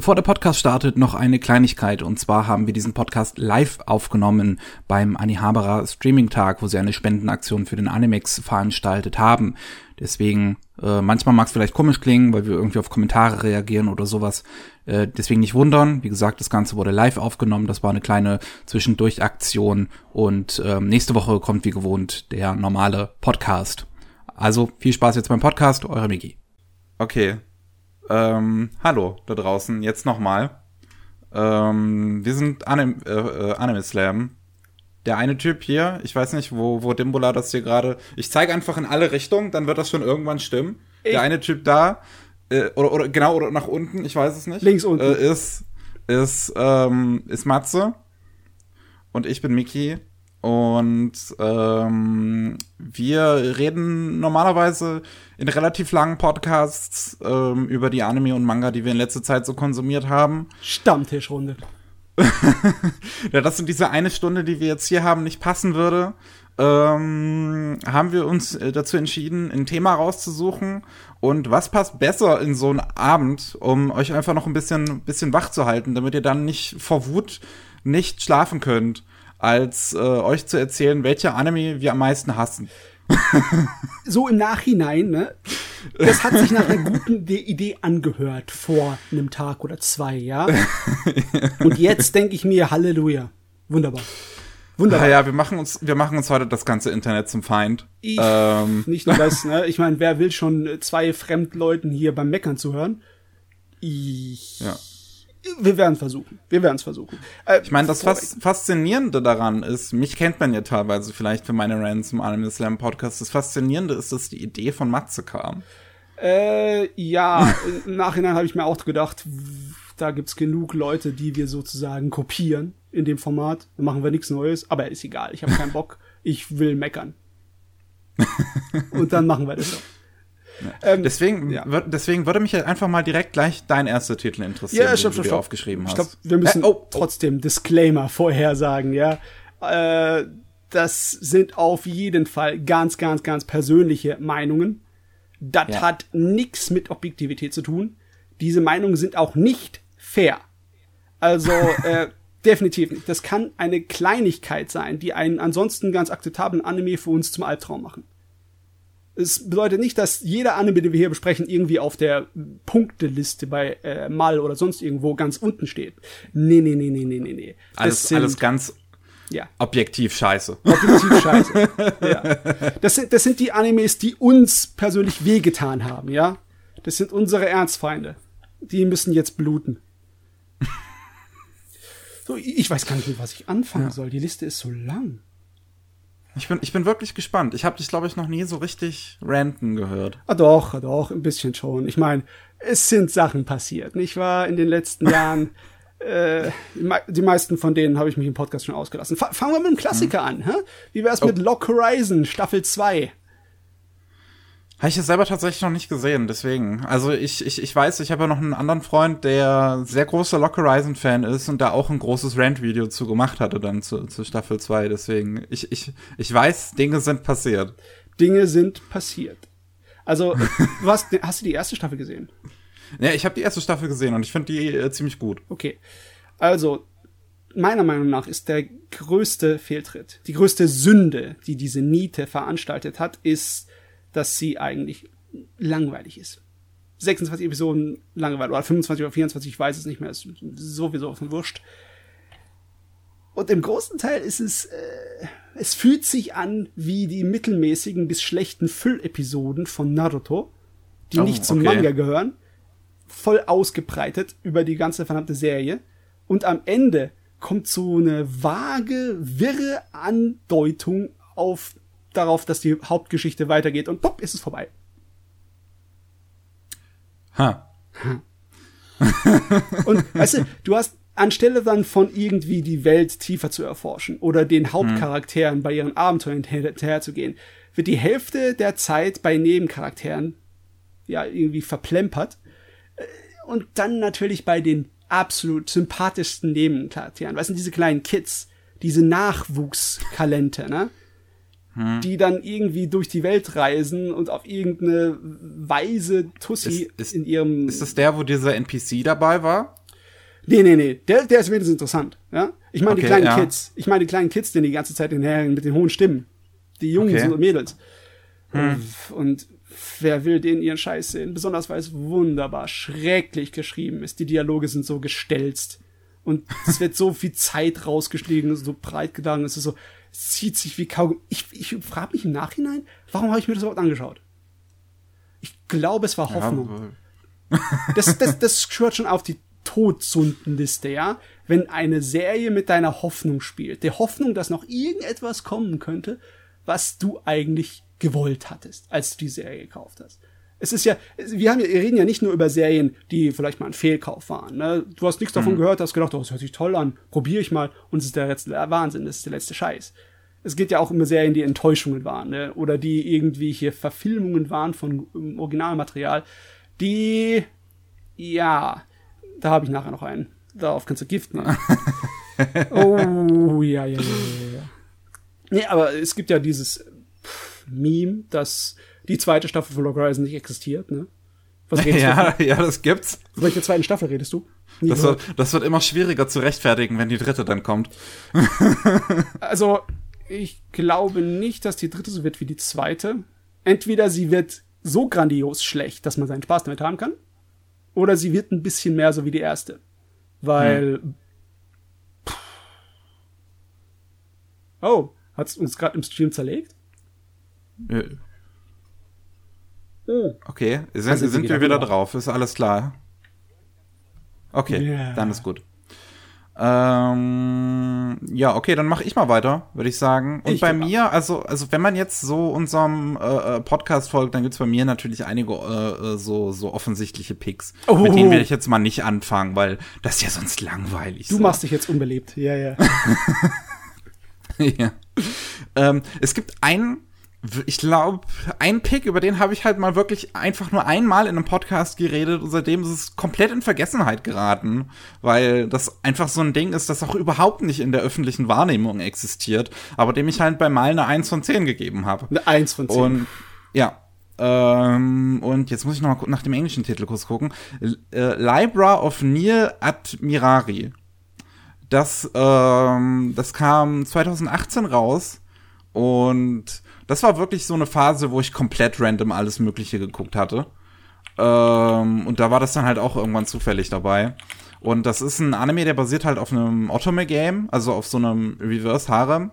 Bevor der Podcast startet, noch eine Kleinigkeit. Und zwar haben wir diesen Podcast live aufgenommen beim Anihabara Streaming Tag, wo sie eine Spendenaktion für den Animex veranstaltet haben. Deswegen, äh, manchmal mag es vielleicht komisch klingen, weil wir irgendwie auf Kommentare reagieren oder sowas. Äh, deswegen nicht wundern. Wie gesagt, das Ganze wurde live aufgenommen. Das war eine kleine Zwischendurch-Aktion. Und ähm, nächste Woche kommt wie gewohnt der normale Podcast. Also viel Spaß jetzt beim Podcast, eure Miki. Okay, ähm, hallo da draußen, jetzt nochmal. Ähm, wir sind Anim äh, äh, Anime Slam. Der eine Typ hier, ich weiß nicht, wo, wo Dimbola das hier gerade. Ich zeige einfach in alle Richtungen, dann wird das schon irgendwann stimmen. Ich der eine Typ da, äh, oder, oder genau, oder nach unten, ich weiß es nicht. Links unten. Äh, ist, ist, ähm, ist Matze. Und ich bin Miki. Und ähm, wir reden normalerweise in relativ langen Podcasts ähm, über die Anime und Manga, die wir in letzter Zeit so konsumiert haben. Stammtischrunde. ja, das sind diese eine Stunde, die wir jetzt hier haben, nicht passen würde. Ähm, haben wir uns äh, dazu entschieden, ein Thema rauszusuchen. Und was passt besser in so einen Abend, um euch einfach noch ein bisschen, bisschen wach zu halten, damit ihr dann nicht vor Wut nicht schlafen könnt als äh, euch zu erzählen, welche Anime wir am meisten hassen. so im Nachhinein, ne? Das hat sich nach einer guten Idee angehört vor einem Tag oder zwei, ja. Und jetzt denke ich mir, Halleluja. Wunderbar. Wunderbar. Ja, wir machen uns, wir machen uns heute das ganze Internet zum Feind. Ich, ähm. Nicht nur das, ne? Ich meine, wer will schon zwei Fremdleuten hier beim Meckern zuhören? Ich. Ja. Wir werden versuchen. Wir werden es versuchen. Äh, ich meine, das Fas Faszinierende daran ist, mich kennt man ja teilweise vielleicht für meine Rants im Anime Slam Podcast. Das Faszinierende ist, dass die Idee von Matze kam. Äh, ja, im Nachhinein habe ich mir auch gedacht, da gibt's genug Leute, die wir sozusagen kopieren in dem Format. Dann machen wir nichts Neues, aber ist egal. Ich habe keinen Bock. Ich will meckern. Und dann machen wir das so. Ähm, deswegen, ja. deswegen würde mich einfach mal direkt gleich dein erster Titel interessieren, ja, stopp, den du aufgeschrieben hast. Ich glaube, wir müssen äh, oh, oh. trotzdem Disclaimer vorher sagen, ja. Äh, das sind auf jeden Fall ganz, ganz, ganz persönliche Meinungen. Das ja. hat nichts mit Objektivität zu tun. Diese Meinungen sind auch nicht fair. Also, äh, definitiv nicht. Das kann eine Kleinigkeit sein, die einen ansonsten ganz akzeptablen Anime für uns zum Albtraum machen. Es bedeutet nicht, dass jeder Anime, den wir hier besprechen, irgendwie auf der Punkteliste bei äh, Mal oder sonst irgendwo ganz unten steht. Nee, nee, nee, nee, nee, nee, nee. Alles, sind, alles ganz ja. objektiv scheiße. Objektiv scheiße. ja. Das sind, das sind die Animes, die uns persönlich wehgetan haben, ja. Das sind unsere Ernstfeinde. Die müssen jetzt bluten. so, ich weiß gar nicht, mit was ich anfangen ja. soll. Die Liste ist so lang. Ich bin, ich bin wirklich gespannt. Ich habe dich, glaube ich, noch nie so richtig ranten gehört. Ah doch, ah doch, ein bisschen schon. Ich meine, es sind Sachen passiert, nicht wahr? In den letzten Jahren. Äh, die meisten von denen habe ich mich im Podcast schon ausgelassen. fangen wir mit einem Klassiker mhm. an. Hä? Wie wär's oh. mit Lock Horizon Staffel 2? Habe ich es selber tatsächlich noch nicht gesehen, deswegen. Also ich, ich, ich weiß, ich habe ja noch einen anderen Freund, der sehr großer Lock Horizon-Fan ist und da auch ein großes Rant-Video zu gemacht hatte dann zu, zu Staffel 2. Deswegen, ich, ich, ich weiß, Dinge sind passiert. Dinge sind passiert. Also, was, hast du die erste Staffel gesehen? Ja, ich habe die erste Staffel gesehen und ich finde die äh, ziemlich gut. Okay. Also, meiner Meinung nach ist der größte Fehltritt, die größte Sünde, die diese Niete veranstaltet hat, ist dass sie eigentlich langweilig ist. 26 Episoden langweilig oder 25 oder 24, ich weiß es nicht mehr, ist sowieso von Wurscht. Und im großen Teil ist es, äh, es fühlt sich an wie die mittelmäßigen bis schlechten Füllepisoden von Naruto, die oh, nicht zum okay. Manga gehören, voll ausgebreitet über die ganze verdammte Serie. Und am Ende kommt so eine vage, wirre Andeutung auf darauf, dass die Hauptgeschichte weitergeht und pop, ist es vorbei. Ha. und weißt du, du hast anstelle dann von irgendwie die Welt tiefer zu erforschen oder den Hauptcharakteren hm. bei ihren Abenteuern hinterher zu gehen, wird die Hälfte der Zeit bei Nebencharakteren ja irgendwie verplempert äh, und dann natürlich bei den absolut sympathischsten Nebencharakteren, weißt du, diese kleinen Kids, diese Nachwuchskalente, ne? Hm. die dann irgendwie durch die Welt reisen und auf irgendeine weise Tussi ist, ist, in ihrem. Ist das der, wo dieser NPC dabei war? Nee, nee, nee, der, der ist wenigstens interessant, ja. Ich meine Okay, die kleinen ja. Kids. Ich meine die kleinen Kids, die die ganze Zeit hinherhängen mit den hohen Stimmen. Die Jungs Okay. Hm. und Mädels. Und wer will den ihren Scheiß sehen? Besonders weil es wunderbar, schrecklich geschrieben ist. Die Dialoge sind so gestelzt. Und es wird so viel Zeit rausgeschlagen, so breit gegangen. Es ist so, zieht sich wie Kaugummi. Ich, ich frage mich im Nachhinein, warum habe ich mir das überhaupt angeschaut? Ich glaube, es war Hoffnung. Das, das, das schwört schon auf die Todsündenliste, ja? Wenn eine Serie mit deiner Hoffnung spielt, der Hoffnung, dass noch irgendetwas kommen könnte, was du eigentlich gewollt hattest, als du die Serie gekauft hast. Es ist ja, wir, haben ja, wir reden ja nicht nur über Serien, die vielleicht mal ein Fehlkauf waren. Ne? Du hast nichts davon gehört, hast gedacht, oh, das hört sich toll an, probiere ich mal und es ist der letzte Wahnsinn, das ist der letzte Scheiß. Es geht ja auch um Serien, die Enttäuschungen waren, ne? oder die irgendwie hier Verfilmungen waren von ähm, Originalmaterial, die, ja, da habe ich nachher noch einen. Darauf kannst du Gift nehmen. oh, ja, ja, ja, ja, ja. Nee, aber es gibt ja dieses Meme, dass die zweite Staffel von Log Horizon nicht existiert, ne? Was redest Ja, ja, das gibt's. du? Von welcher zweiten Staffel redest du? Nie Das gehört. wird, das wird immer schwieriger zu rechtfertigen, wenn die dritte dann kommt. Also, ich glaube nicht, dass die dritte so wird wie die zweite. Entweder sie wird so grandios schlecht, dass man seinen Spaß damit haben kann, oder sie wird ein bisschen mehr so wie die erste. Weil. Pff. Oh, hat's uns gerade im Stream zerlegt? Äh, Oh. Okay, sind, sind geht wir wieder wieder. drauf? Ist alles klar? Okay, Ja. dann ist gut. Ähm, ja, okay, dann mache ich mal weiter, würde ich sagen. Und Ich bei ab. mir, also, also wenn man jetzt so unserem äh, äh, Podcast folgt, dann gibt's bei mir natürlich einige äh, äh, so, so offensichtliche Picks. Oh. Mit denen werde ich jetzt mal nicht anfangen, weil das ist ja sonst langweilig. Du so. machst dich jetzt unbeliebt. Ja, ja. ja. Ähm, es gibt einen, ich glaube, einen Pick, über den habe ich halt mal wirklich einfach nur einmal in einem Podcast geredet und seitdem ist es komplett in Vergessenheit geraten, weil das einfach so ein Ding ist, das auch überhaupt nicht in der öffentlichen Wahrnehmung existiert, aber dem ich halt bei mal eine 1 von 10 gegeben habe. Eine Eins von zehn. Und ja. Ähm, und jetzt muss ich noch mal nach dem englischen Titel kurz gucken. Äh, Libra of Neil Admirari. Das, ähm, das kam 2018 raus und das war wirklich so eine Phase, wo ich komplett random alles Mögliche geguckt hatte. Ähm, und da war das dann halt auch irgendwann zufällig dabei. Und das ist ein Anime, der basiert halt auf einem Otome-Game, also auf so einem Reverse-Harem.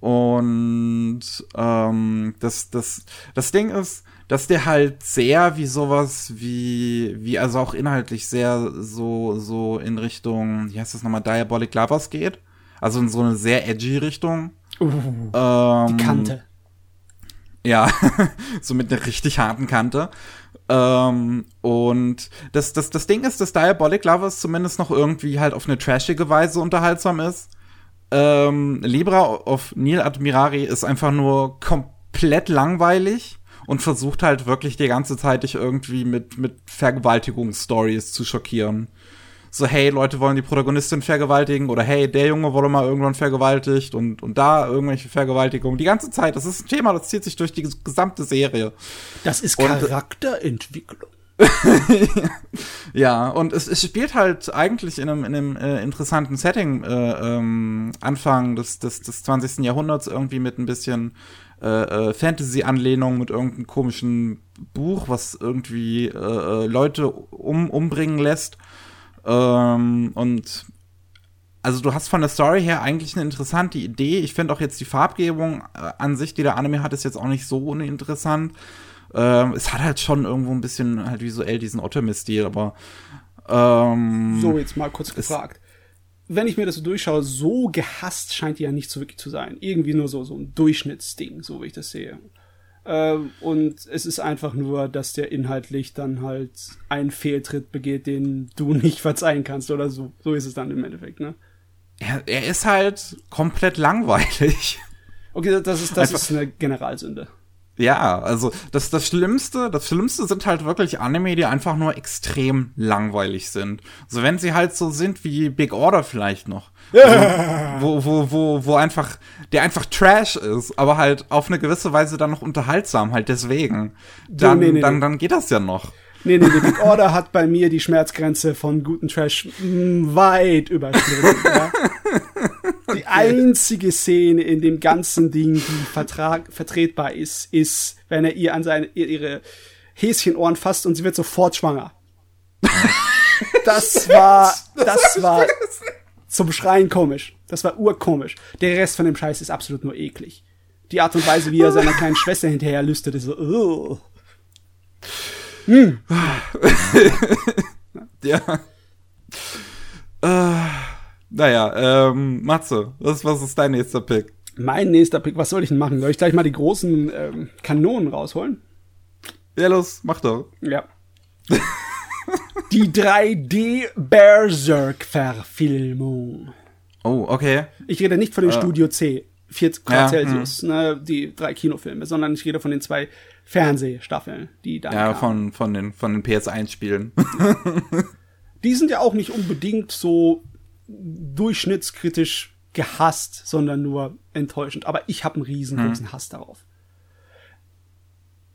Und ähm, das, das, das Ding ist, dass der halt sehr wie sowas wie, wie also auch inhaltlich sehr so, so in Richtung, wie heißt das nochmal, Diabolic Lovers geht. Also in so eine sehr edgy Richtung. Uh, Ähm, die Kante. Ja, so mit einer richtig harten Kante. Ähm, und das, das, das Ding ist, dass Diabolic Lovers zumindest noch irgendwie halt auf eine trashige Weise unterhaltsam ist. Ähm, Libra of Neil Admirari ist einfach nur komplett langweilig und versucht halt wirklich die ganze Zeit dich irgendwie mit, mit Vergewaltigungsstories zu schockieren. So, hey, Leute wollen die Protagonistin vergewaltigen oder hey, der Junge wurde mal irgendwann vergewaltigt und, und da irgendwelche Vergewaltigungen. Die ganze Zeit, das ist ein Thema, das zieht sich durch die gesamte Serie. Das ist und- Charakterentwicklung. Ja, und es, es spielt halt eigentlich in einem, in einem äh, interessanten Setting äh, ähm, Anfang des, des, des 20. Jahrhunderts irgendwie mit ein bisschen äh, äh, Fantasy-Anlehnung, mit irgendeinem komischen Buch, was irgendwie äh, äh, Leute um, umbringen lässt. Ähm, und also du hast von der Story her eigentlich eine interessante Idee. Ich finde auch jetzt die Farbgebung äh, an sich, die der Anime hat, ist jetzt auch nicht so uninteressant. Ähm, es hat halt schon irgendwo ein bisschen halt visuell diesen Otome-Stil, aber ähm, So, jetzt mal kurz gefragt. Wenn ich mir das so durchschaue, so gehasst scheint die ja nicht so wirklich zu sein. Irgendwie nur so, so ein Durchschnittsding, so wie ich das sehe. Ähm, und es ist einfach nur, dass der inhaltlich dann halt einen Fehltritt begeht, den du nicht verzeihen kannst oder so. So ist es dann im Endeffekt, ne? er, er ist halt komplett langweilig. Okay, das ist, das Einfach- ist eine Generalsünde. Ja, also das, das Schlimmste, das Schlimmste sind halt wirklich Anime, die einfach nur extrem langweilig sind. So wenn sie halt so sind wie Big Order vielleicht noch. Also, wo, wo, wo, wo einfach, der einfach Trash ist, aber halt auf eine gewisse Weise dann noch unterhaltsam, halt deswegen. Dann, nee, nee, dann, nee. dann geht das ja noch. Nee, nee, nee, Big Order hat bei mir die Schmerzgrenze von guten Trash mm, weit überschritten. ja. Die einzige Szene in dem ganzen Ding, die vertrag, vertretbar ist, ist, wenn er ihr an seine, ihre Häschenohren fasst und sie wird sofort schwanger. Das war, das war zum Schreien komisch. Das war urkomisch. Der Rest von dem Scheiß ist absolut nur eklig. Die Art und Weise, wie er seiner kleinen Schwester hinterher lüstet, ist so, Ugh. Hm. ja. Äh, naja, ähm, Matze, was, was ist dein nächster Pick? Mein nächster Pick, was soll ich denn machen? Soll ich gleich mal die großen ähm, Kanonen rausholen? Ja, los, mach doch. Ja. die 3D Berserk-Verfilmung. Oh, okay. Ich rede nicht von dem uh. Studio C, 4 Grad ja, Celsius, hm. ne, die drei Kinofilme, sondern ich rede von den zwei Fernsehstaffeln, die da. Ja, von, von den, von den PS1-Spielen. die sind ja auch nicht unbedingt so durchschnittskritisch gehasst, sondern nur enttäuschend. Aber ich habe einen riesengroßen hm. Hass darauf.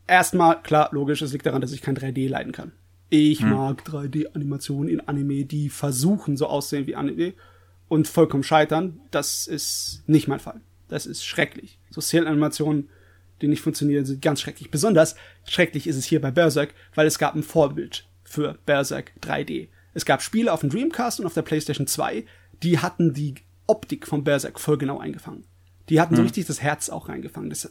Erstmal, klar, logisch, es liegt daran, dass ich kein 3D leiden kann. Ich hm. mag 3D-Animationen in Anime, die versuchen, so aussehen wie Anime und vollkommen scheitern. Das ist nicht mein Fall. Das ist schrecklich. So Szenen-Animationen, die nicht funktionieren, sind ganz schrecklich. Besonders schrecklich ist es hier bei Berserk, weil es gab ein Vorbild für Berserk 3D. Es gab Spiele auf dem Dreamcast und auf der PlayStation 2, die hatten die Optik von Berserk voll genau eingefangen. Die hatten hm. so richtig das Herz auch reingefangen. Das,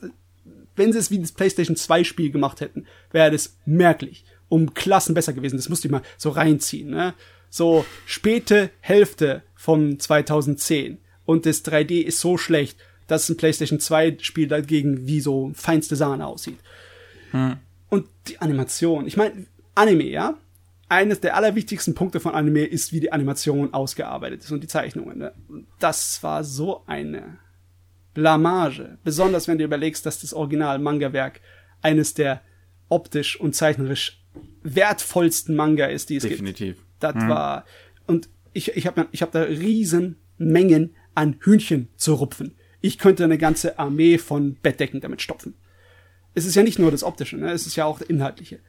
wenn sie es wie das PlayStation 2 Spiel gemacht hätten, wäre das merklich um Klassen besser gewesen. Das musste ich mal so reinziehen. Ne? So späte Hälfte von 2010 und das 3D ist so schlecht, dass ein PlayStation 2 Spiel dagegen wie so feinste Sahne aussieht. Hm. Und die Animation, ich meine, Anime, ja? Eines der allerwichtigsten Punkte von Anime ist, wie die Animation ausgearbeitet ist und die Zeichnungen. Ne? Das war so eine Blamage. Besonders wenn du überlegst, dass das Original-Manga-Werk eines der optisch und zeichnerisch wertvollsten Manga ist, die es Definitiv. gibt. Das mhm. war und ich ich habe ich habe da riesen Mengen an Hühnchen zu rupfen. Ich könnte eine ganze Armee von Bettdecken damit stopfen. Es ist ja nicht nur das Optische, ne? es ist ja auch das Inhaltliche.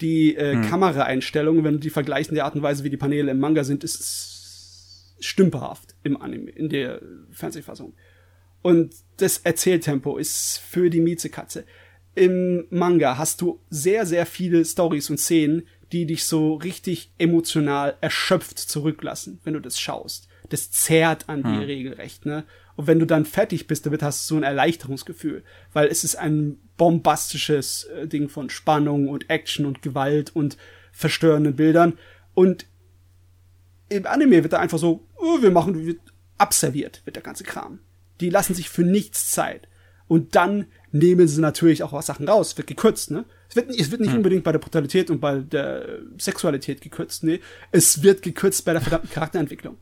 Die äh, mhm. Kameraeinstellungen, wenn du die vergleichst in der Art und Weise, wie die Paneele im Manga sind, ist stümperhaft im Anime, in der Fernsehfassung. Und das Erzähltempo ist für die Miezekatze im Manga hast du sehr, sehr viele Stories und Szenen, die dich so richtig emotional erschöpft zurücklassen, wenn du das schaust. Das zehrt an hm. dir regelrecht, ne? Und wenn du dann fertig bist, damit hast du so ein Erleichterungsgefühl, weil es ist ein bombastisches äh, Ding von Spannung und Action und Gewalt und verstörenden Bildern. Und im Anime wird da einfach so, oh, wir machen, wird abserviert, wird der ganze Kram. Die lassen sich für nichts Zeit. Und dann nehmen sie natürlich auch was Sachen raus. Es wird gekürzt, ne? Es wird, es wird nicht hm. unbedingt bei der Brutalität und bei der Sexualität gekürzt, ne? Es wird gekürzt bei der verdammten Charakterentwicklung.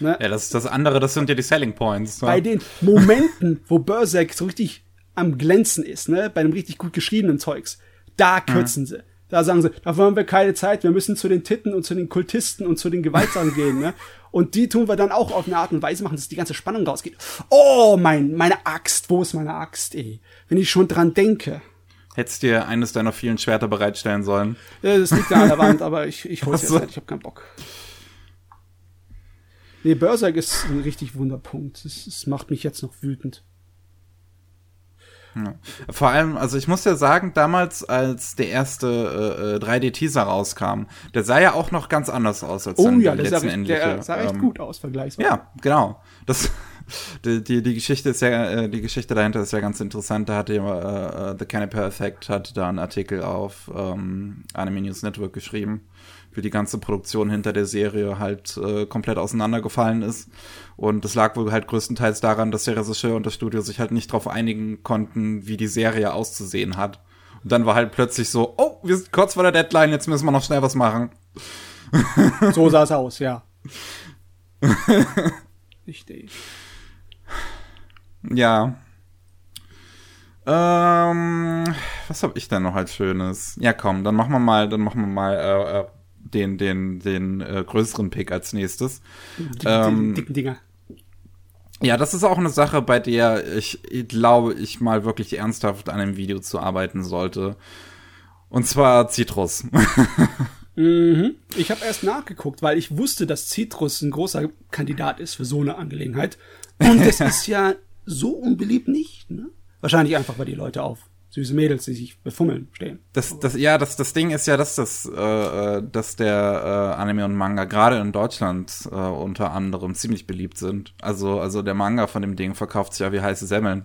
Ne? Ja, das ist das andere, das sind ja die Selling Points. Ne? Bei den Momenten, wo Berserk so richtig am Glänzen ist, ne? Bei dem richtig gut geschriebenen Zeugs, da kürzen hm. sie. Da sagen sie, da haben wir keine Zeit, wir müssen zu den Titten und zu den Kultisten und zu den Gewaltsachen gehen, ne? Und die tun wir dann auch auf eine Art und Weise machen, dass die ganze Spannung rausgeht. Oh, mein, meine Axt, wo ist meine Axt, ey? Wenn ich schon dran denke. Hättest dir eines deiner vielen Schwerter bereitstellen sollen. Ja, das liegt da an der Wand, aber ich, ich hol's jetzt halt, ich hab keinen Bock. Nee, Berserk ist ein richtig Wunderpunkt. Es macht mich jetzt noch wütend. Ja. Vor allem, also ich muss ja sagen, damals, als der erste äh, 3D-Teaser äh, rauskam, der sah ja auch noch ganz anders aus als oh, dann ja, der sah, der sah echt ähm, gut aus, vergleichsweise. Ja, genau. Das, die, die, die Geschichte ist ja, äh, die Geschichte dahinter ist ja ganz interessant. Da hatte ja, äh, The Canopy Effect hat da einen Artikel auf ähm, Anime News Network geschrieben wie die ganze Produktion hinter der Serie halt äh, komplett auseinandergefallen ist. Und das lag wohl halt größtenteils daran, dass der Regisseur und das Studio sich halt nicht darauf einigen konnten, wie die Serie auszusehen hat. Und dann war halt plötzlich so, oh, wir sind kurz vor der Deadline, jetzt müssen wir noch schnell was machen. So sah es aus, ja. Richtig. Ja. Ähm, was hab ich denn noch als Schönes? Ja, komm, dann machen wir mal, dann machen wir mal äh, äh den, den, den äh, größeren Pick als nächstes. Die, ähm, dicken Dinger. Ja, das ist auch eine Sache, bei der ich, ich glaube, ich mal wirklich ernsthaft an einem Video zu arbeiten sollte. Und zwar Citrus. mhm. Ich habe erst nachgeguckt, weil ich wusste, dass Citrus ein großer Kandidat ist für so eine Angelegenheit. Und es ist ja so unbeliebt nicht. Ne? Wahrscheinlich einfach, weil die Leute auf süße Mädels, die sich befummeln, stehen. Das, das, ja, das, das Ding ist ja, dass das, äh, äh, dass der äh, Anime und Manga gerade in Deutschland äh, unter anderem ziemlich beliebt sind. Also, also der Manga von dem Ding verkauft sich ja wie heiße Semmeln.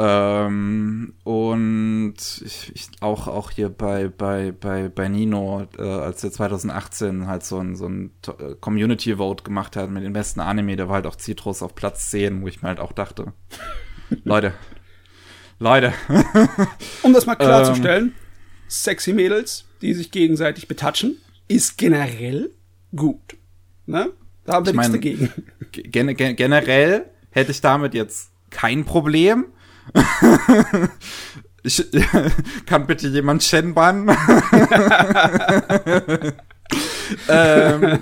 Ähm, und ich, ich, auch, auch hier bei, bei, bei, bei Nino, äh, als der 2018 halt so ein, so ein äh, Community Vote gemacht hat mit den besten Anime, der war halt auch Citrus auf Platz 10, wo ich mir halt auch dachte, Leute, Leute. um das mal klarzustellen, ähm, sexy Mädels, die sich gegenseitig betatschen, ist generell gut. Ne? Da haben wir nichts dagegen. Gen generell hätte ich damit jetzt kein Problem. ich, kann bitte jemand Shen bannen? ähm,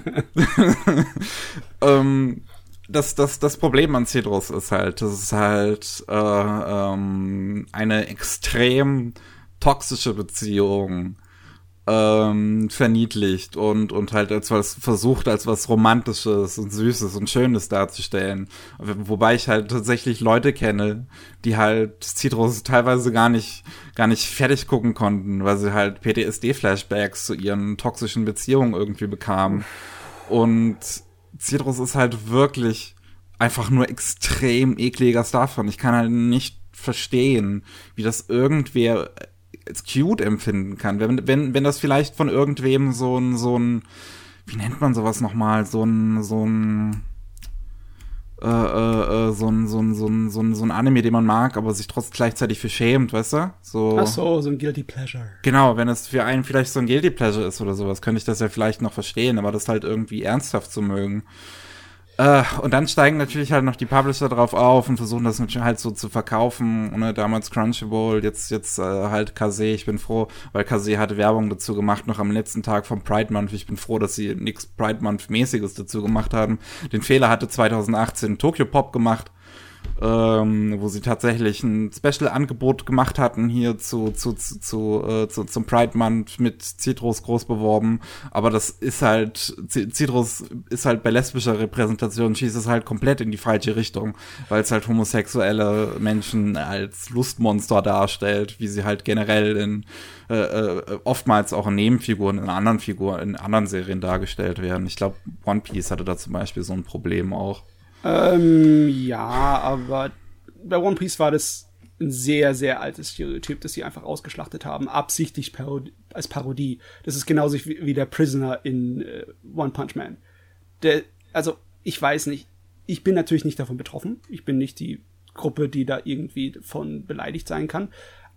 ähm, das, das, das Problem an Cedrus ist halt, das ist halt äh, ähm, eine extrem toxische Beziehung ähm, verniedlicht und, und halt als was versucht, als was Romantisches und Süßes und Schönes darzustellen. Wobei ich halt tatsächlich Leute kenne, die halt Citrus teilweise gar nicht, gar nicht fertig gucken konnten, weil sie halt PTSD-Flashbacks zu ihren toxischen Beziehungen irgendwie bekamen. Und Citrus ist halt wirklich einfach nur extrem ekliger Stuff und ich kann halt nicht verstehen, wie das irgendwer als cute empfinden kann. Wenn, wenn, wenn das vielleicht von irgendwem so ein, so ein, wie nennt man sowas nochmal, so ein, so ein, äh, äh, äh, so ein, so ein, so ein, so ein, so ein Anime, den man mag, aber sich trotzdem gleichzeitig für schämt, weißt du? So. Ach so, so ein Guilty Pleasure. Genau, wenn es für einen vielleicht so ein Guilty Pleasure ist oder sowas, könnte ich das ja vielleicht noch verstehen, aber das halt irgendwie ernsthaft zu mögen. Äh, und dann steigen natürlich halt noch die Publisher drauf auf und versuchen das halt so zu verkaufen. Ne, damals Crunchyroll, jetzt jetzt äh, halt Kase. Ich bin froh, weil Kase hatte Werbung dazu gemacht, noch am letzten Tag vom Pride Month. Ich bin froh, dass sie nichts Pride Month mäßiges dazu gemacht haben. Den Fehler hatte 2018 Tokyo Pop gemacht ähm, wo sie tatsächlich ein Special-Angebot gemacht hatten hier zu, zu, zu, zu, äh, zu zum Pride Month mit Citrus groß beworben. Aber das ist halt, Citrus ist halt bei lesbischer Repräsentation schießt es halt komplett in die falsche Richtung, weil es halt homosexuelle Menschen als Lustmonster darstellt, wie sie halt generell in äh, äh, oftmals auch in Nebenfiguren, in anderen Figuren, in anderen Serien dargestellt werden. Ich glaube, One Piece hatte da zum Beispiel so ein Problem auch. Ähm, ja, aber bei One Piece war das ein sehr, sehr altes Stereotyp, das sie einfach ausgeschlachtet haben, absichtlich Parod als Parodie. Das ist genauso wie, wie der Prisoner in äh, One Punch Man. Der, also, ich weiß nicht. Ich bin natürlich nicht davon betroffen. Ich bin nicht die Gruppe, die da irgendwie von beleidigt sein kann.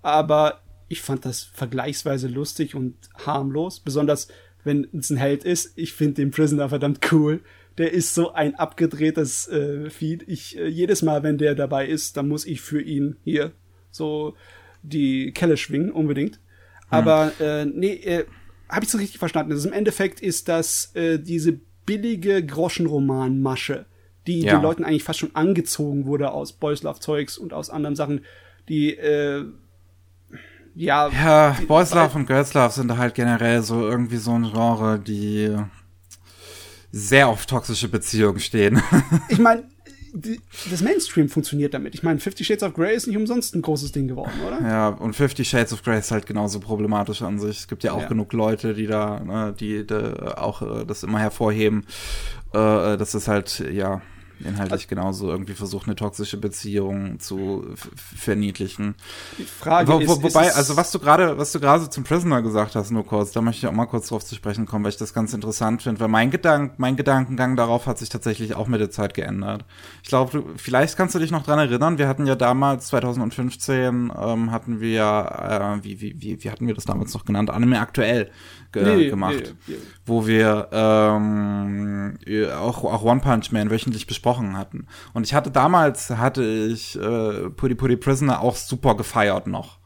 Aber ich fand das vergleichsweise lustig und harmlos. Besonders wenn es ein Held ist. Ich finde den Prisoner verdammt cool der ist so ein abgedrehtes äh, Feed. Ich äh, jedes Mal, wenn der dabei ist, dann muss ich für ihn hier so die Kelle schwingen unbedingt. Hm. Aber äh, nee, äh, habe ich so richtig verstanden. Also Im Endeffekt ist das äh, diese billige Groschenroman-Masche, die ja. den Leuten eigentlich fast schon angezogen wurde aus Boys Love Zeugs und aus anderen Sachen, die äh, ja. Ja, Boys Love und Girls Love sind halt generell so irgendwie so ein Genre, die sehr auf toxische Beziehungen stehen. ich meine, das Mainstream funktioniert damit. Ich meine, Fifty Shades of Grey ist nicht umsonst ein großes Ding geworden, oder? Ja, und Fifty Shades of Grey ist halt genauso problematisch an sich. Es gibt ja auch ja. genug Leute, die da, ne, die, die auch äh, das immer hervorheben. Äh, das ist halt, ja, inhaltlich genauso irgendwie versucht, eine toxische Beziehung zu verniedlichen. Die Frage wo, ist, wobei, ist also was du gerade, was du gerade zum Prisoner gesagt hast, nur kurz, da möchte ich auch mal kurz drauf zu sprechen kommen, weil ich das ganz interessant finde, weil mein Gedank, mein Gedankengang darauf hat sich tatsächlich auch mit der Zeit geändert. Ich glaube, vielleicht kannst du dich noch dran erinnern, wir hatten ja damals 2015 ähm, hatten wir, äh, wie, wie, wie, wie hatten wir das damals noch genannt, Anime aktuell ge nee, gemacht, nee, nee. wo wir ähm, auch, auch One Punch Man wöchentlich besprochen hatten. Und ich hatte damals, hatte ich äh, Putty Putty Prisoner auch super gefeiert noch.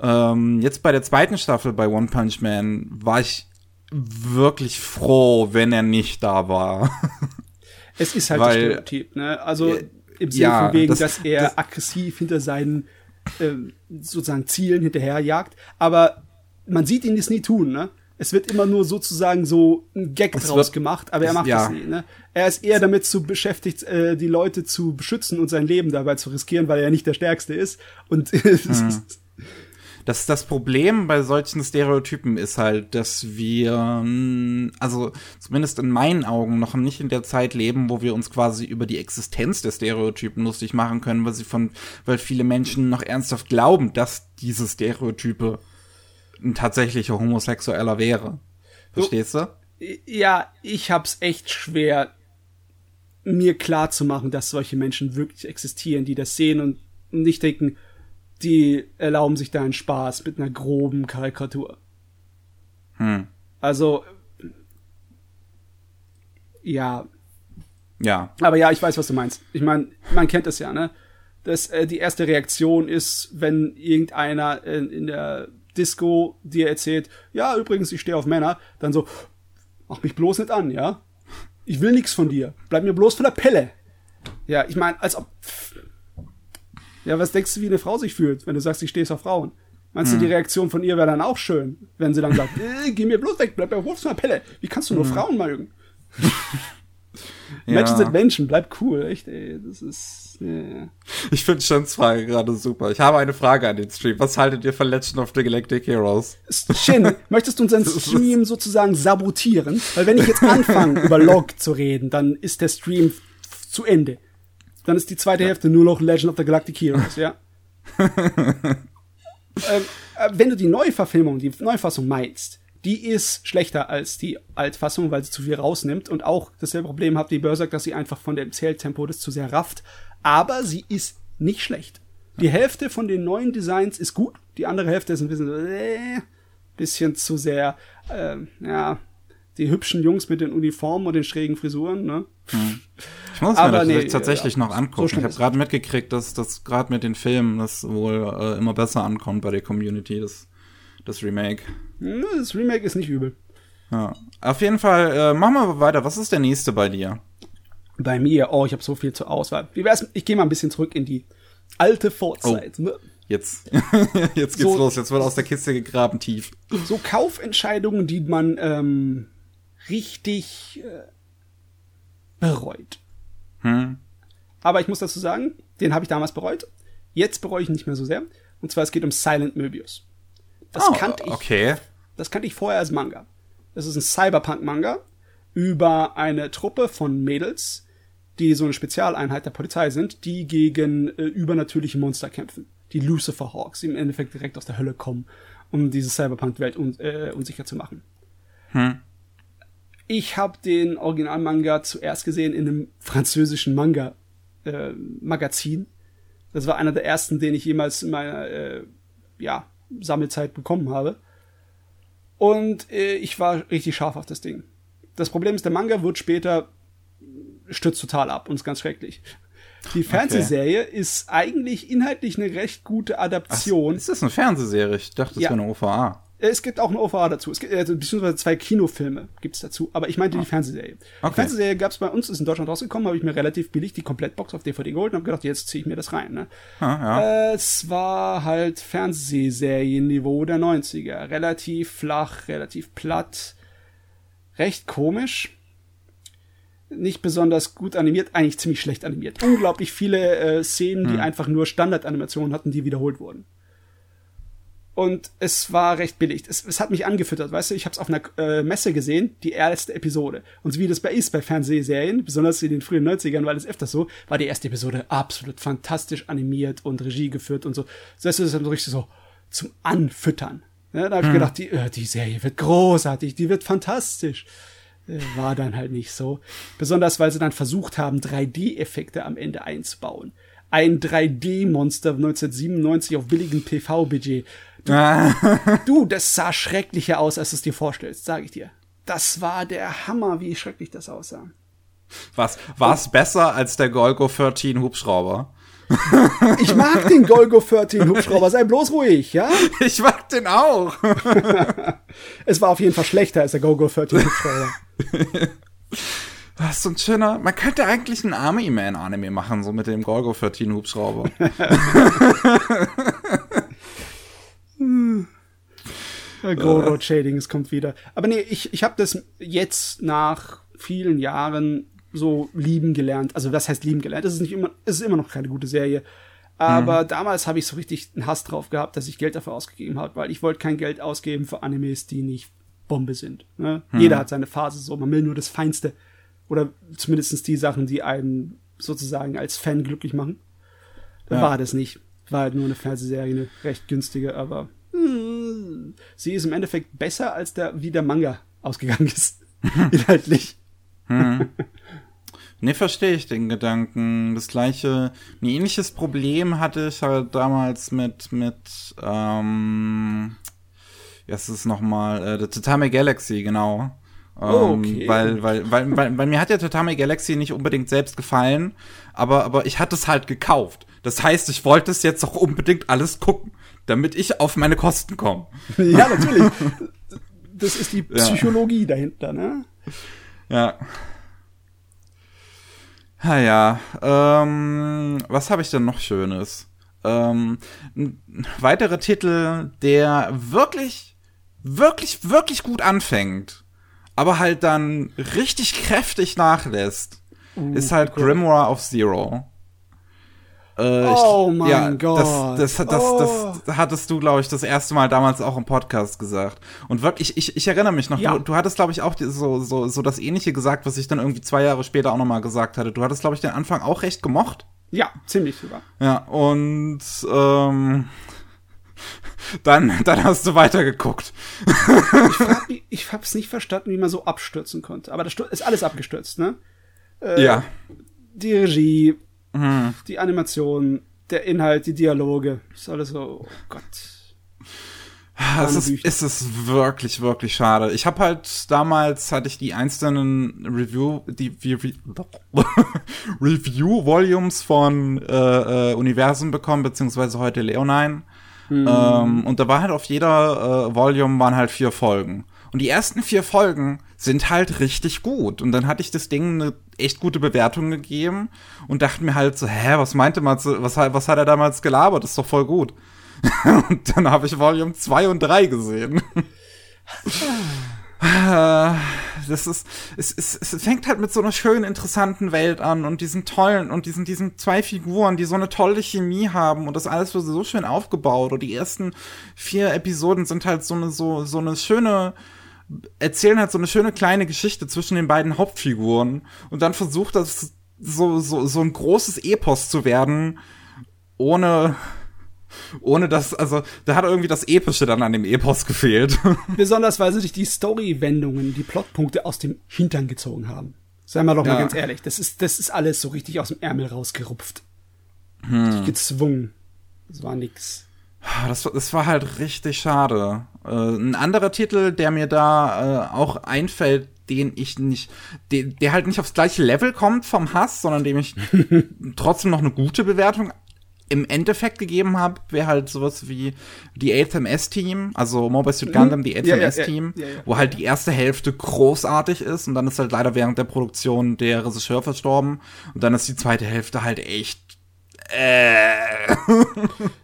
Ähm, jetzt bei der zweiten Staffel bei One Punch Man war ich wirklich froh, wenn er nicht da war. es ist halt Weil, das Stereotyp, ne? Also im Sinne ja, von wegen, das, dass er das, aggressiv hinter seinen äh, sozusagen Zielen hinterherjagt. Aber man sieht ihn das nie tun, ne? Es wird immer nur sozusagen so ein Gag Es draus gemacht, aber er macht ja. das nie, ne? Er ist eher damit zu beschäftigt, äh, die Leute zu beschützen und sein Leben dabei zu riskieren, weil er nicht der Stärkste ist. Und Mhm. Das, das Problem bei solchen Stereotypen ist halt, dass wir, mm, also zumindest in meinen Augen, noch nicht in der Zeit leben, wo wir uns quasi über die Existenz der Stereotypen lustig machen können, weil sie von, weil viele Menschen noch ernsthaft glauben, dass diese Stereotype ein tatsächlicher Homosexueller wäre. Verstehst du? ja, ich hab's echt schwer, mir klar zu machen, dass solche Menschen wirklich existieren, die das sehen und nicht denken, die erlauben sich da einen Spaß mit einer groben Karikatur. Hm. Also, ja, Ja. aber ja, ich weiß, was du meinst. Ich meine, man kennt es ja, ne? Das, äh, die erste Reaktion ist, wenn irgendeiner in, in der Disco dir erzählt, ja, übrigens, ich stehe auf Männer, dann so, mach mich bloß nicht an, ja? Ich will nichts von dir. Bleib mir bloß von der Pelle. Ja, ich meine, als ob. Ja, was denkst du, wie eine Frau sich fühlt, wenn du sagst, ich stehe auf Frauen? Meinst du, die Reaktion von ihr wäre dann auch schön, wenn sie dann sagt, äh, geh mir bloß weg, bleib mir bloß von der Pelle. Wie kannst du nur Frauen mögen? Menschen sind Menschen, bleib cool, echt, ey. Das ist. Ich finde Shins Frage gerade super. Ich habe eine Frage an den Stream. Was haltet ihr von Legend of the Galactic Heroes? Shin, möchtest du unseren Stream sozusagen sabotieren? Weil wenn ich jetzt anfange, über Log zu reden, dann ist der Stream zu Ende. Dann ist die zweite Hälfte nur noch Legend of the Galactic Heroes, ja? ähm, äh, wenn du die Neuverfilmung, die Neufassung meinst, die ist schlechter als die Altfassung, weil sie zu viel rausnimmt und auch dasselbe Problem hat wie Berserk, dass sie einfach von dem Zähltempo das zu sehr rafft. Aber sie ist nicht schlecht. Die Hälfte von den neuen Designs ist gut, die andere Hälfte ist ein bisschen, so, äh, bisschen zu sehr, ähm, ja, die hübschen Jungs mit den Uniformen und den schrägen Frisuren, ne? Ich muss Aber mir das nee, tatsächlich ja, noch so angucken. schlimm ich habe gerade mitgekriegt, dass das gerade mit den Filmen das wohl äh, immer besser ankommt bei der Community, das, das Remake. Hm, Das Remake ist nicht übel. Ja. Auf jeden Fall, äh, machen wir weiter. Was ist der nächste bei dir? Bei mir, oh, ich habe so viel zur Auswahl. Wie wär's, ich gehe mal ein bisschen zurück in die alte Vorzeit. ne? Jetzt, jetzt geht's So- los. Jetzt wird aus der Kiste gegraben tief. So Kaufentscheidungen, die man ähm, richtig äh, bereut. Hm? Aber ich muss dazu sagen, den habe ich damals bereut. Jetzt bereue ich ihn nicht mehr so sehr. Und zwar, es geht um Silent Möbius. Das Oh, kannte ich okay. Das kannte ich vorher als Manga. Das ist ein Cyberpunk-Manga über eine Truppe von Mädels, die so eine Spezialeinheit der Polizei sind, die gegen äh, übernatürliche Monster kämpfen. Die Lucifer Hawks, die im Endeffekt direkt aus der Hölle kommen, um diese Cyberpunk-Welt un äh, unsicher zu machen. Hm. Ich habe den Original-Manga zuerst gesehen in einem französischen Manga-Magazin. das war einer der ersten, den ich jemals in meiner äh, ja, Sammelzeit bekommen habe. Und äh, ich war richtig scharf auf das Ding. Das Problem ist, der Manga wird später stürzt total ab und ist ganz schrecklich. Die Fernsehserie ist eigentlich inhaltlich eine recht gute Adaption. Ist das eine Fernsehserie? Ich dachte, das Ja. wäre eine OVA. Es gibt auch eine OVA dazu. Es gibt äh, beziehungsweise zwei Kinofilme gibt's dazu. Aber ich meinte die Fernsehserie. Die Okay. Fernsehserie gab's bei uns, ist in Deutschland rausgekommen, habe ich mir relativ billig die Komplettbox auf DVD geholt und habe gedacht, jetzt ziehe ich mir das rein. Ne? Ah, ja. Es war halt Fernsehserienniveau der 90er. Relativ flach, relativ platt, recht komisch. Nicht besonders gut animiert, eigentlich ziemlich schlecht animiert. Unglaublich viele äh, Szenen, die einfach nur Standardanimationen hatten, die wiederholt wurden. Und es war recht billig. Es, es hat mich angefüttert, weißt du, ich habe es auf einer äh, Messe gesehen, die erste Episode. Und so wie das bei ist bei Fernsehserien, besonders in den frühen 90ern war das öfter so, war die erste Episode absolut fantastisch animiert und Regie geführt und so. Das heißt, das ist dann so richtig so zum Anfüttern. Ja, da habe ich gedacht, die, äh, die Serie wird großartig, die wird fantastisch. War dann halt nicht so. Besonders, weil sie dann versucht haben, 3D-Effekte am Ende einzubauen. Ein 3D-Monster 1997 auf billigem PV-Budget. Du, das sah schrecklicher aus, als du es dir vorstellst, sage ich dir. Das war der Hammer, wie schrecklich das aussah. Was? War es besser als der Golgo 13 Hubschrauber? Ich mag den Golgo 13 Hubschrauber, sei bloß ruhig, ja? Ich mag den auch. Es war auf jeden Fall schlechter als der Golgo 13 Hubschrauber. Das ist so ein schöner. Man könnte eigentlich einen Army Man Anime machen, so mit dem Golgo 13 Hubschrauber. Goro Shading, es kommt wieder. Aber nee, ich, ich habe das jetzt nach vielen Jahren so lieben gelernt. Also was heißt lieben gelernt? Es ist nicht immer, es ist immer noch keine gute Serie. Aber mhm. damals habe ich so richtig einen Hass drauf gehabt, dass ich Geld dafür ausgegeben habe, weil ich wollte kein Geld ausgeben für Animes, die nicht Bombe sind. Ne? Mhm. Jeder hat seine Phase so, man will nur das Feinste. Oder zumindest die Sachen, die einen sozusagen als Fan glücklich machen. Da ja. war das nicht. War halt nur eine Fernsehserie, eine recht günstige, aber hm, sie ist im Endeffekt besser, als der, wie der Manga ausgegangen ist. Inhaltlich. Hm. Ne, verstehe ich den Gedanken. Das gleiche, ein ähnliches Problem hatte ich halt damals mit, mit, ähm, ja, es ist nochmal, äh, Tatame Galaxy, genau. Oh, ähm, okay. weil, weil, weil, weil, weil mir hat ja Tatame Galaxy nicht unbedingt selbst gefallen, aber, aber ich hatte es halt gekauft. Das heißt, ich wollte es jetzt auch unbedingt alles gucken, damit ich auf meine Kosten komme. Ja, natürlich. Das ist die Psychologie ja. dahinter, ne? Ja. Naja, ähm, was habe ich denn noch Schönes? Ähm, ein weiterer Titel, der wirklich, wirklich, wirklich gut anfängt, aber halt dann richtig kräftig nachlässt, uh, ist halt okay. Grimoire of Zero. Äh, oh mein ja, Gott. Das, das, das, oh. das hattest du, glaube ich, das erste Mal damals auch im Podcast gesagt. Und wirklich, ich, ich erinnere mich noch, ja. du, du hattest, glaube ich, auch so, so, so das Ähnliche gesagt, was ich dann irgendwie zwei Jahre später auch nochmal gesagt hatte. Du hattest, glaube ich, den Anfang auch recht gemocht. Ja, ziemlich sogar. Ja, und ähm, dann, dann hast du weitergeguckt. ich, ich hab's nicht verstanden, wie man so abstürzen konnte. Aber das ist alles abgestürzt, ne? Äh, ja. Die Regie, Mhm. Die Animation, der Inhalt, die Dialoge, ist alles so, oh Gott. Es ist, ist es wirklich, wirklich schade. Ich habe halt damals hatte ich die einzelnen Review, die, die Review Volumes von äh, äh, Universum bekommen, beziehungsweise heute Leonine. Mhm. Ähm, und da war halt auf jeder äh, Volume waren halt vier Folgen. Und die ersten vier Folgen sind halt richtig gut. Und dann hatte ich das Ding eine echt gute Bewertung gegeben und dachte mir halt so, hä, was meinte man, was, was hat er damals gelabert? Das ist doch voll gut. und dann habe ich Volume 2 und 3 gesehen. das ist, es, es, es fängt halt mit so einer schönen, interessanten Welt an und diesen tollen und diesen, diesen zwei Figuren, die so eine tolle Chemie haben und das alles wird so schön aufgebaut und die ersten vier Episoden sind halt so eine, so, so eine schöne, erzählen halt so eine schöne kleine Geschichte zwischen den beiden Hauptfiguren und dann versucht das so, so, so ein großes Epos zu werden, ohne, ohne dass, also, da hat irgendwie das Epische dann an dem Epos gefehlt. Besonders, weil sie sich die Story-Wendungen, die Plotpunkte aus dem Hintern gezogen haben. Seien wir doch mal ganz ehrlich, das ist, das ist alles so richtig aus dem Ärmel rausgerupft. Hm. Gezwungen. Das war nix. Das, das war halt richtig schade. Äh, ein anderer Titel, der mir da äh, auch einfällt, den ich nicht, der, der halt nicht aufs gleiche Level kommt vom Hass, sondern dem ich trotzdem noch eine gute Bewertung im Endeffekt gegeben habe, wäre halt sowas wie die AthMS-Team, also Mobile Suit Gundam, die AthMS-Team, ja, ja, ja, wo halt die erste Hälfte großartig ist und dann ist halt leider während der Produktion der Regisseur verstorben und dann ist die zweite Hälfte halt echt äh.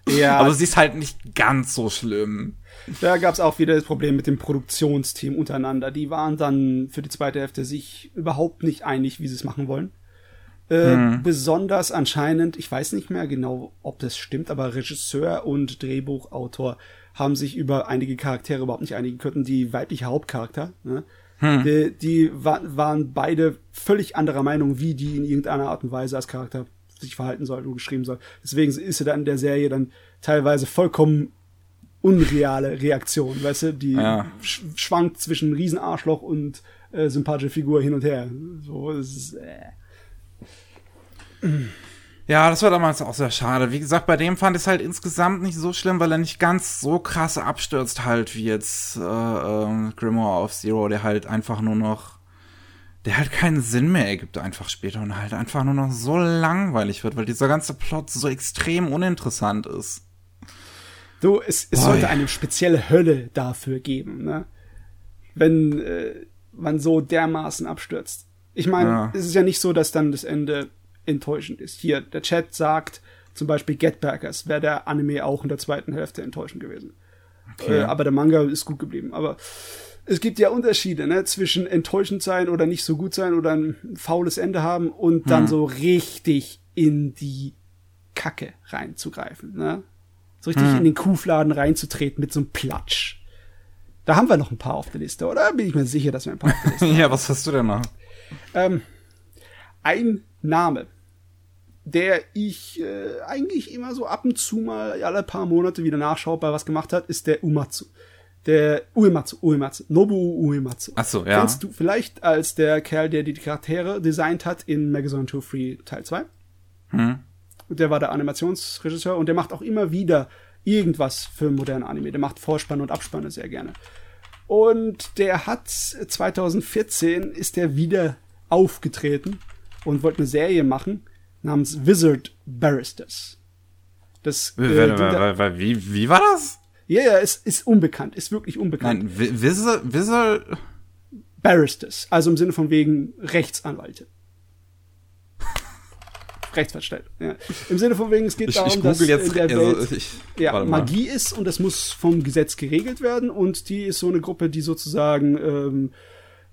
ja. Aber sie ist halt nicht ganz so schlimm. Da gab es auch wieder das Problem mit dem Produktionsteam untereinander. Die waren dann für die zweite Hälfte sich überhaupt nicht einig, wie sie es machen wollen. Äh, hm. Besonders anscheinend, ich weiß nicht mehr genau, ob das stimmt, aber Regisseur und Drehbuchautor haben sich über einige Charaktere überhaupt nicht einigen können. Die weibliche Hauptcharakter, ne? hm. die, die wa waren beide völlig anderer Meinung, wie die in irgendeiner Art und Weise als Charakter sich verhalten soll und geschrieben soll. Deswegen ist sie dann in der Serie dann teilweise vollkommen unreale Reaktion, weißt du, die ja. sch schwankt zwischen Riesenarschloch und äh, sympathische Figur hin und her. So, ist, äh. Ja, das war damals auch sehr schade. Wie gesagt, bei dem fand ich es halt insgesamt nicht so schlimm, weil er nicht ganz so krass abstürzt halt wie jetzt äh, äh, Grimoire of Zero, der halt einfach nur noch der halt keinen Sinn mehr ergibt einfach später und halt einfach nur noch so langweilig wird, weil dieser ganze Plot so extrem uninteressant ist. Du, es, es sollte eine spezielle Hölle dafür geben, ne? Wenn äh, man so dermaßen abstürzt. Ich meine, ja. es ist ja nicht so, dass dann das Ende enttäuschend ist. Hier, der Chat sagt zum Beispiel Get Backers wäre der Anime auch in der zweiten Hälfte enttäuschend gewesen. Okay. Äh, aber der Manga ist gut geblieben. Aber es gibt ja Unterschiede, ne, zwischen enttäuschend sein oder nicht so gut sein oder ein faules Ende haben und dann hm. so richtig in die Kacke reinzugreifen, ne? So richtig hm. in den Kuhfladen reinzutreten mit so einem Platsch. Da haben wir noch ein paar auf der Liste, oder? Bin ich mir sicher, dass wir ein paar auf der Liste haben. ja, was hast du denn noch? Ähm, ein Name, der ich äh, eigentlich immer so ab und zu mal alle paar Monate wieder nachschaue, bei was gemacht hat, ist der Umatsu. Der Uematsu, Uematsu, Nobuo Uematsu. Ach so, ja. Kennst du vielleicht als der Kerl, der die Charaktere designt hat in Magazine 2 Free Teil 2? Hm. Der war der Animationsregisseur und der macht auch immer wieder irgendwas für moderne Anime. Der macht Vorspann und Abspanne sehr gerne. Und der hat 2014 ist der wieder aufgetreten und wollte eine Serie machen namens Wizard Barristers. Das, äh, da, wie, wie war das? Ja, ja, es ist unbekannt, ist wirklich unbekannt. Nein, Wizard, Wizard Barristers, also im Sinne von wegen Rechtsanwälte. Rechtsverstellt. Ja. Im Sinne von wegen, es geht ich, darum, ich dass jetzt, in der Welt also ich, ja, Magie ist und das muss vom Gesetz geregelt werden und die ist so eine Gruppe, die sozusagen ähm,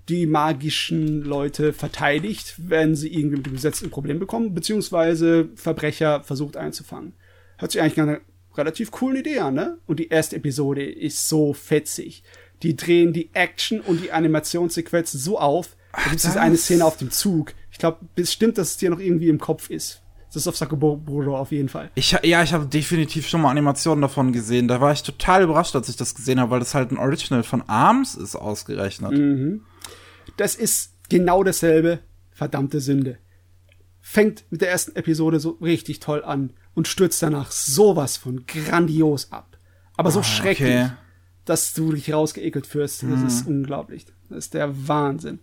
die magischen Leute verteidigt, wenn sie irgendwie mit dem Gesetz ein Problem bekommen, beziehungsweise Verbrecher versucht einzufangen. Hört sich eigentlich relativ coole Idee an, ne? Und die erste Episode ist so fetzig. Die drehen die Action und die Animationssequenz so auf. Da gibt es eine Szene auf dem Zug. Ich glaube, bestimmt, dass es dir noch irgendwie im Kopf ist. Das ist auf Sakoboro auf jeden Fall. Ich, ja, ich habe definitiv schon mal Animationen davon gesehen. Da war ich total überrascht, als ich das gesehen habe, weil das halt ein Original von Arms ist ausgerechnet. Mhm. Das ist genau dasselbe. Verdammte Sünde. Fängt mit der ersten Episode so richtig toll an und stürzt danach sowas von grandios ab. Aber so oh, schrecklich, okay. dass du dich rausgeekelt fühlst. Das mhm. ist unglaublich. Das ist der Wahnsinn.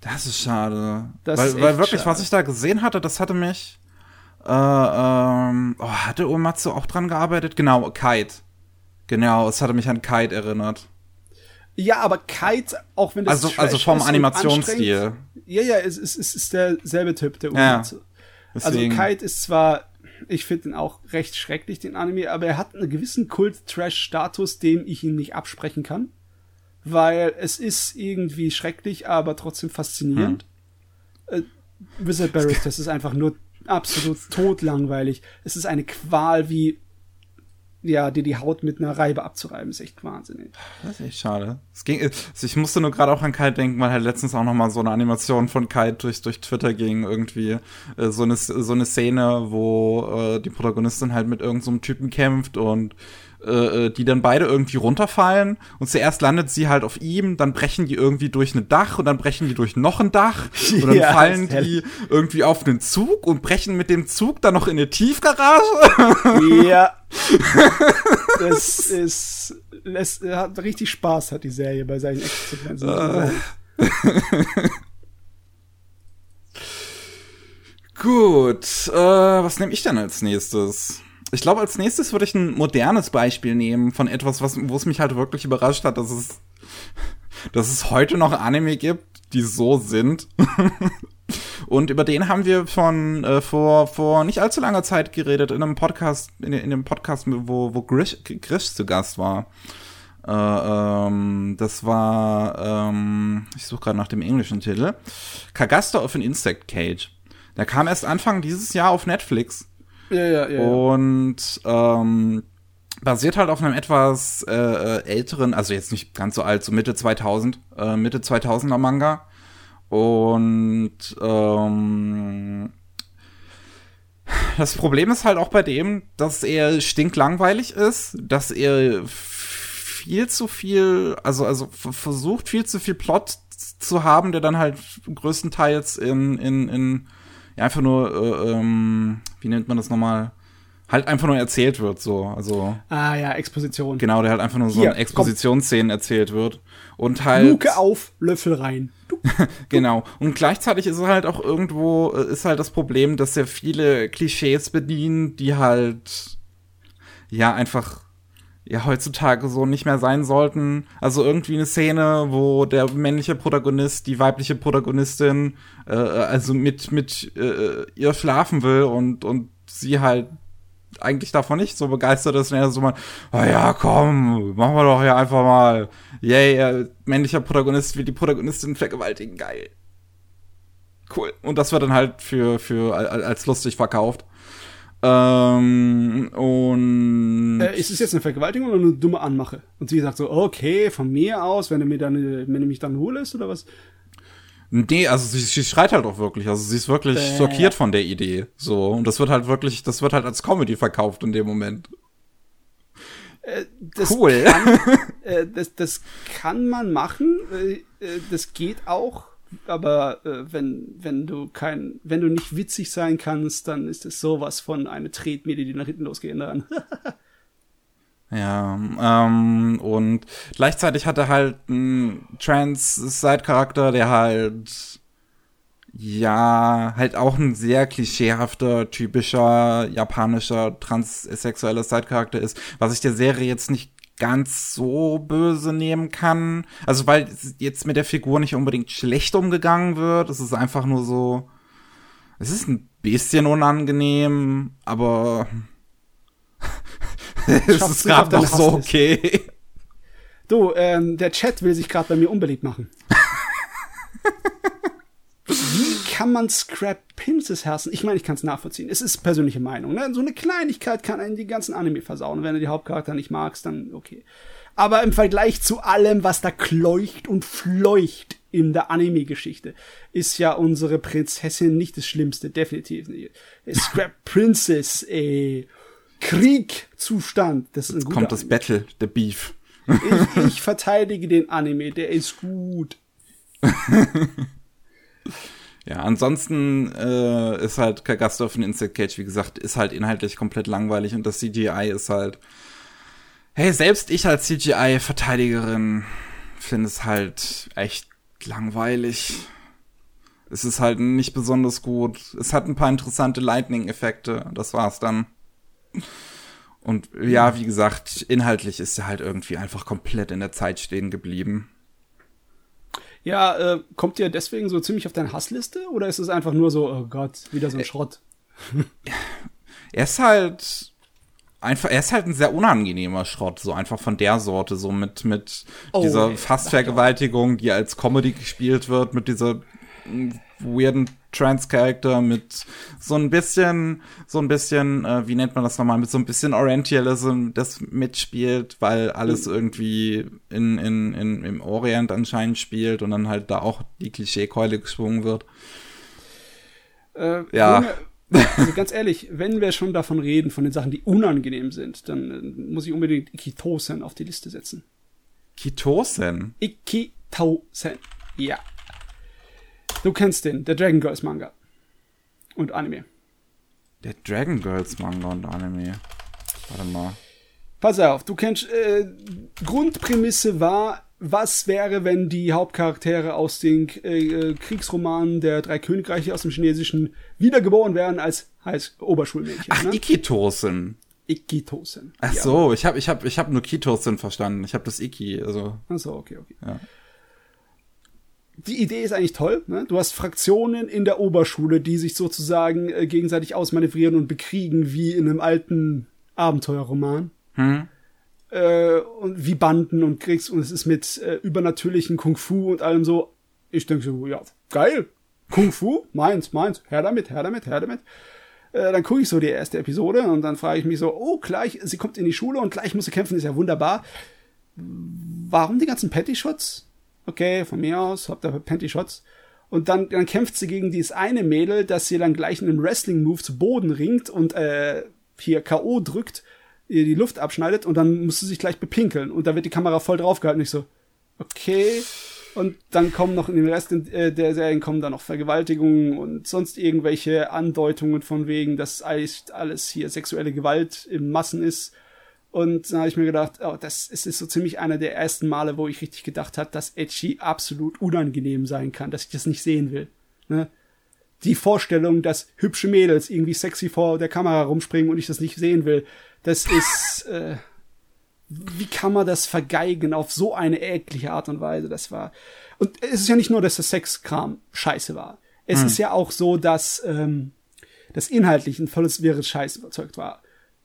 Das ist schade. Das weil, ist weil wirklich, schade. was ich da gesehen hatte, das hatte mich. Äh, ähm, oh, hatte Uematsu auch dran gearbeitet? Genau, Kite. Genau, es hatte mich an Kite erinnert. Ja, aber Kite, auch wenn das Also, also vom Animationsstil. Ja, ja, es, es, es ist derselbe Typ, der Uematsu. Ja, also Kite ist zwar, ich finde ihn auch recht schrecklich, den Anime, aber er hat einen gewissen Kult-Trash-Status, dem ich ihn nicht absprechen kann. Weil es ist irgendwie schrecklich, aber trotzdem faszinierend. Hm. Äh, Wizard Barris, das ist einfach nur absolut totlangweilig. Es ist eine Qual wie ja, dir die Haut mit einer Reibe abzureiben, ist echt wahnsinnig. Das ist echt schade. Es ging, ich musste nur gerade auch an Kite denken, weil halt letztens auch noch mal so eine Animation von Kite durch, durch Twitter ging, irgendwie äh, so, eine, so eine Szene, wo äh, die Protagonistin halt mit irgendeinem so Typen kämpft und äh, äh, die dann beide irgendwie runterfallen und zuerst landet sie halt auf ihm, dann brechen die irgendwie durch ein Dach und dann brechen die durch noch ein Dach und dann ja, fallen die irgendwie auf einen Zug und brechen mit dem Zug dann noch in eine Tiefgarage. Ja. das ist lässt, hat richtig Spaß hat die Serie bei seinen Extrasequenzen. Uh. Gut, äh, was nehme ich denn als nächstes? Ich glaube, als nächstes würde ich ein modernes Beispiel nehmen von etwas, was, wo es mich halt wirklich überrascht hat, dass es, dass es heute noch Anime gibt, die so sind. Und über den haben wir von äh, vor, vor nicht allzu langer Zeit geredet in einem Podcast, in, in dem Podcast, wo, wo Grish, Grish zu Gast war. Äh, ähm, das war, ähm, ich suche gerade nach dem englischen Titel, Kagasta of an Insect Cage. Der kam erst Anfang dieses Jahr auf Netflix. Ja, ja, ja. Und ähm, basiert halt auf einem etwas äh, äh, älteren, also jetzt nicht ganz so alt, so Mitte 2000, äh, Mitte 2000er Manga. Und ähm, das Problem ist halt auch bei dem, dass er stinklangweilig ist, dass er viel zu viel, also, also versucht viel zu viel Plot zu haben, der dann halt größtenteils in, in, in ja, einfach nur, äh, ähm, wie nennt man das nochmal? Halt einfach nur erzählt wird, so. Also. Ah ja, Exposition. Genau, der halt einfach nur so Hier, Expositionsszenen erzählt wird. Und halt. Luke auf, Löffel rein. genau. Und gleichzeitig ist es halt auch irgendwo, äh, ist halt das Problem, dass sehr viele Klischees bedienen, die halt ja einfach ja heutzutage so nicht mehr sein sollten. Also irgendwie eine Szene, wo der männliche Protagonist die weibliche Protagonistin äh, also mit mit äh, ihr schlafen will und und sie halt eigentlich davon nicht so begeistert ist und er so mal, oh ja, komm, machen wir doch ja einfach mal, yay, äh, männlicher Protagonist will die Protagonistin vergewaltigen, geil. Cool. Und das wird dann halt für, für, als lustig verkauft. Ähm, und äh, ist es jetzt eine Vergewaltigung oder eine dumme Anmache? Und sie sagt so, okay, von mir aus, wenn du mir dann, wenn du mich dann holst oder was? Nee, also sie, sie schreit halt auch wirklich. Also sie ist wirklich äh. schockiert von der Idee. So. Und das wird halt wirklich, das wird halt als Comedy verkauft in dem Moment. Äh, cool. Kann, äh, das, das kann man machen. Äh, äh, das geht auch. Aber äh, wenn, wenn du kein, wenn du nicht witzig sein kannst, dann ist es sowas von eine Tretmede, die nach hinten losgehen daran. Ja, ähm, und gleichzeitig hat er halt einen Trans-Side-Charakter, der halt, ja, halt auch ein sehr klischeehafter, typischer japanischer transsexueller Side-Charakter ist, was ich der Serie jetzt nicht ganz so böse nehmen kann. Also, weil jetzt mit der Figur nicht unbedingt schlecht umgegangen wird. Es ist einfach nur so, es ist ein bisschen unangenehm, aber es ist gerade noch so okay. Du, ähm, der Chat will sich gerade bei mir unbeliebt machen. Kann man Scrap Princess hassen? Ich meine, ich kann es nachvollziehen. Es ist persönliche Meinung. Ne? So eine Kleinigkeit kann einen die ganzen Anime versauen. wenn du die Hauptcharakter nicht magst, dann okay. Aber im Vergleich zu allem, was da kleucht und fleucht in der Anime-Geschichte, ist ja unsere Prinzessin nicht das Schlimmste. Definitiv nicht. Scrap Princess, ey. Kriegzustand. Das ist ein Jetzt kommt das Anime. Battle, der Beef. Ich, ich verteidige den Anime, der ist gut. ja, ansonsten äh, ist halt Kagastorf in Insect Cage, wie gesagt, ist halt inhaltlich komplett langweilig und das CGI ist halt. Hey, selbst ich als CGI-Verteidigerin finde es halt echt langweilig. Es ist halt nicht besonders gut. Es hat ein paar interessante Lightning-Effekte. Das war's dann. Und ja, wie gesagt, inhaltlich ist er halt irgendwie einfach komplett in der Zeit stehen geblieben. Ja, äh, kommt ihr deswegen so ziemlich auf deine Hassliste oder ist es einfach nur so, oh Gott, wieder so ein Schrott? er ist halt einfach, er ist halt ein sehr unangenehmer Schrott, so einfach von der Sorte, so mit, mit oh, dieser Fastvergewaltigung, die als Comedy gespielt wird, mit dieser weirden Trans-Character mit so ein bisschen, so ein bisschen, äh, wie nennt man das nochmal, mit so ein bisschen Orientalism, das mitspielt, weil alles mhm. irgendwie in, in, in, im Orient anscheinend spielt und dann halt da auch die Klischeekeule geschwungen wird. Äh, ja. Also ganz ehrlich, wenn wir schon davon reden, von den Sachen, die unangenehm sind, dann äh, muss ich unbedingt Ikitosen auf die Liste setzen. Kitosen? Ikitosen, ja. Du kennst den, der Dragon Girls Manga. Und Anime. Der Dragon Girls Manga und Anime. Warte mal. Pass auf, du kennst, äh, Grundprämisse war, was wäre, wenn die Hauptcharaktere aus den äh, Kriegsromanen der drei Königreiche aus dem Chinesischen wiedergeboren werden als heißt Oberschulmädchen. Ach, ne? Ikitosen. Ikitosen. Ach ja. so, ich habe ich hab, ich hab nur Kitosen verstanden. Ich habe das Iki, also. Ach so, okay, okay. Ja die Idee ist eigentlich toll. Ne? Du hast Fraktionen in der Oberschule, die sich sozusagen äh, gegenseitig ausmanövrieren und bekriegen, wie in einem alten Abenteuerroman. Hm. Äh, und wie Banden und Kriegs und es ist mit äh, übernatürlichen Kung Fu und allem so. Ich denke so, ja, geil. Kung Fu, meins, meins, her damit, her damit, her damit. Äh, dann gucke ich so die erste Episode und dann frage ich mich so, oh, gleich, sie kommt in die Schule und gleich muss sie kämpfen, ist ja wunderbar. Warum die ganzen Patty-Shots? Okay, von mir aus, habt ihr Panty Shots. Und dann, dann kämpft sie gegen dieses eine Mädel, das sie dann gleich in einem Wrestling-Move zu Boden ringt und äh, hier K.O. drückt, ihr die Luft abschneidet und dann muss sie sich gleich bepinkeln. Und da wird die Kamera voll draufgehalten. Ich so, okay. Und dann kommen noch in den Rest äh, der Serien kommen dann noch Vergewaltigungen und sonst irgendwelche Andeutungen von wegen, dass alles hier sexuelle Gewalt im Massen ist. Und dann habe ich mir gedacht, oh, das ist so ziemlich einer der ersten Male, wo ich richtig gedacht habe, dass Edgy absolut unangenehm sein kann, dass ich das nicht sehen will. Ne? Die Vorstellung, dass hübsche Mädels irgendwie sexy vor der Kamera rumspringen und ich das nicht sehen will, das ist, äh, wie kann man das vergeigen auf so eine eklige Art und Weise? Das war, und es ist ja nicht nur, dass der Sexkram scheiße war. Es hm. ist ja auch so, dass ähm, das inhaltlich ein volles wirres Scheiß überzeugt war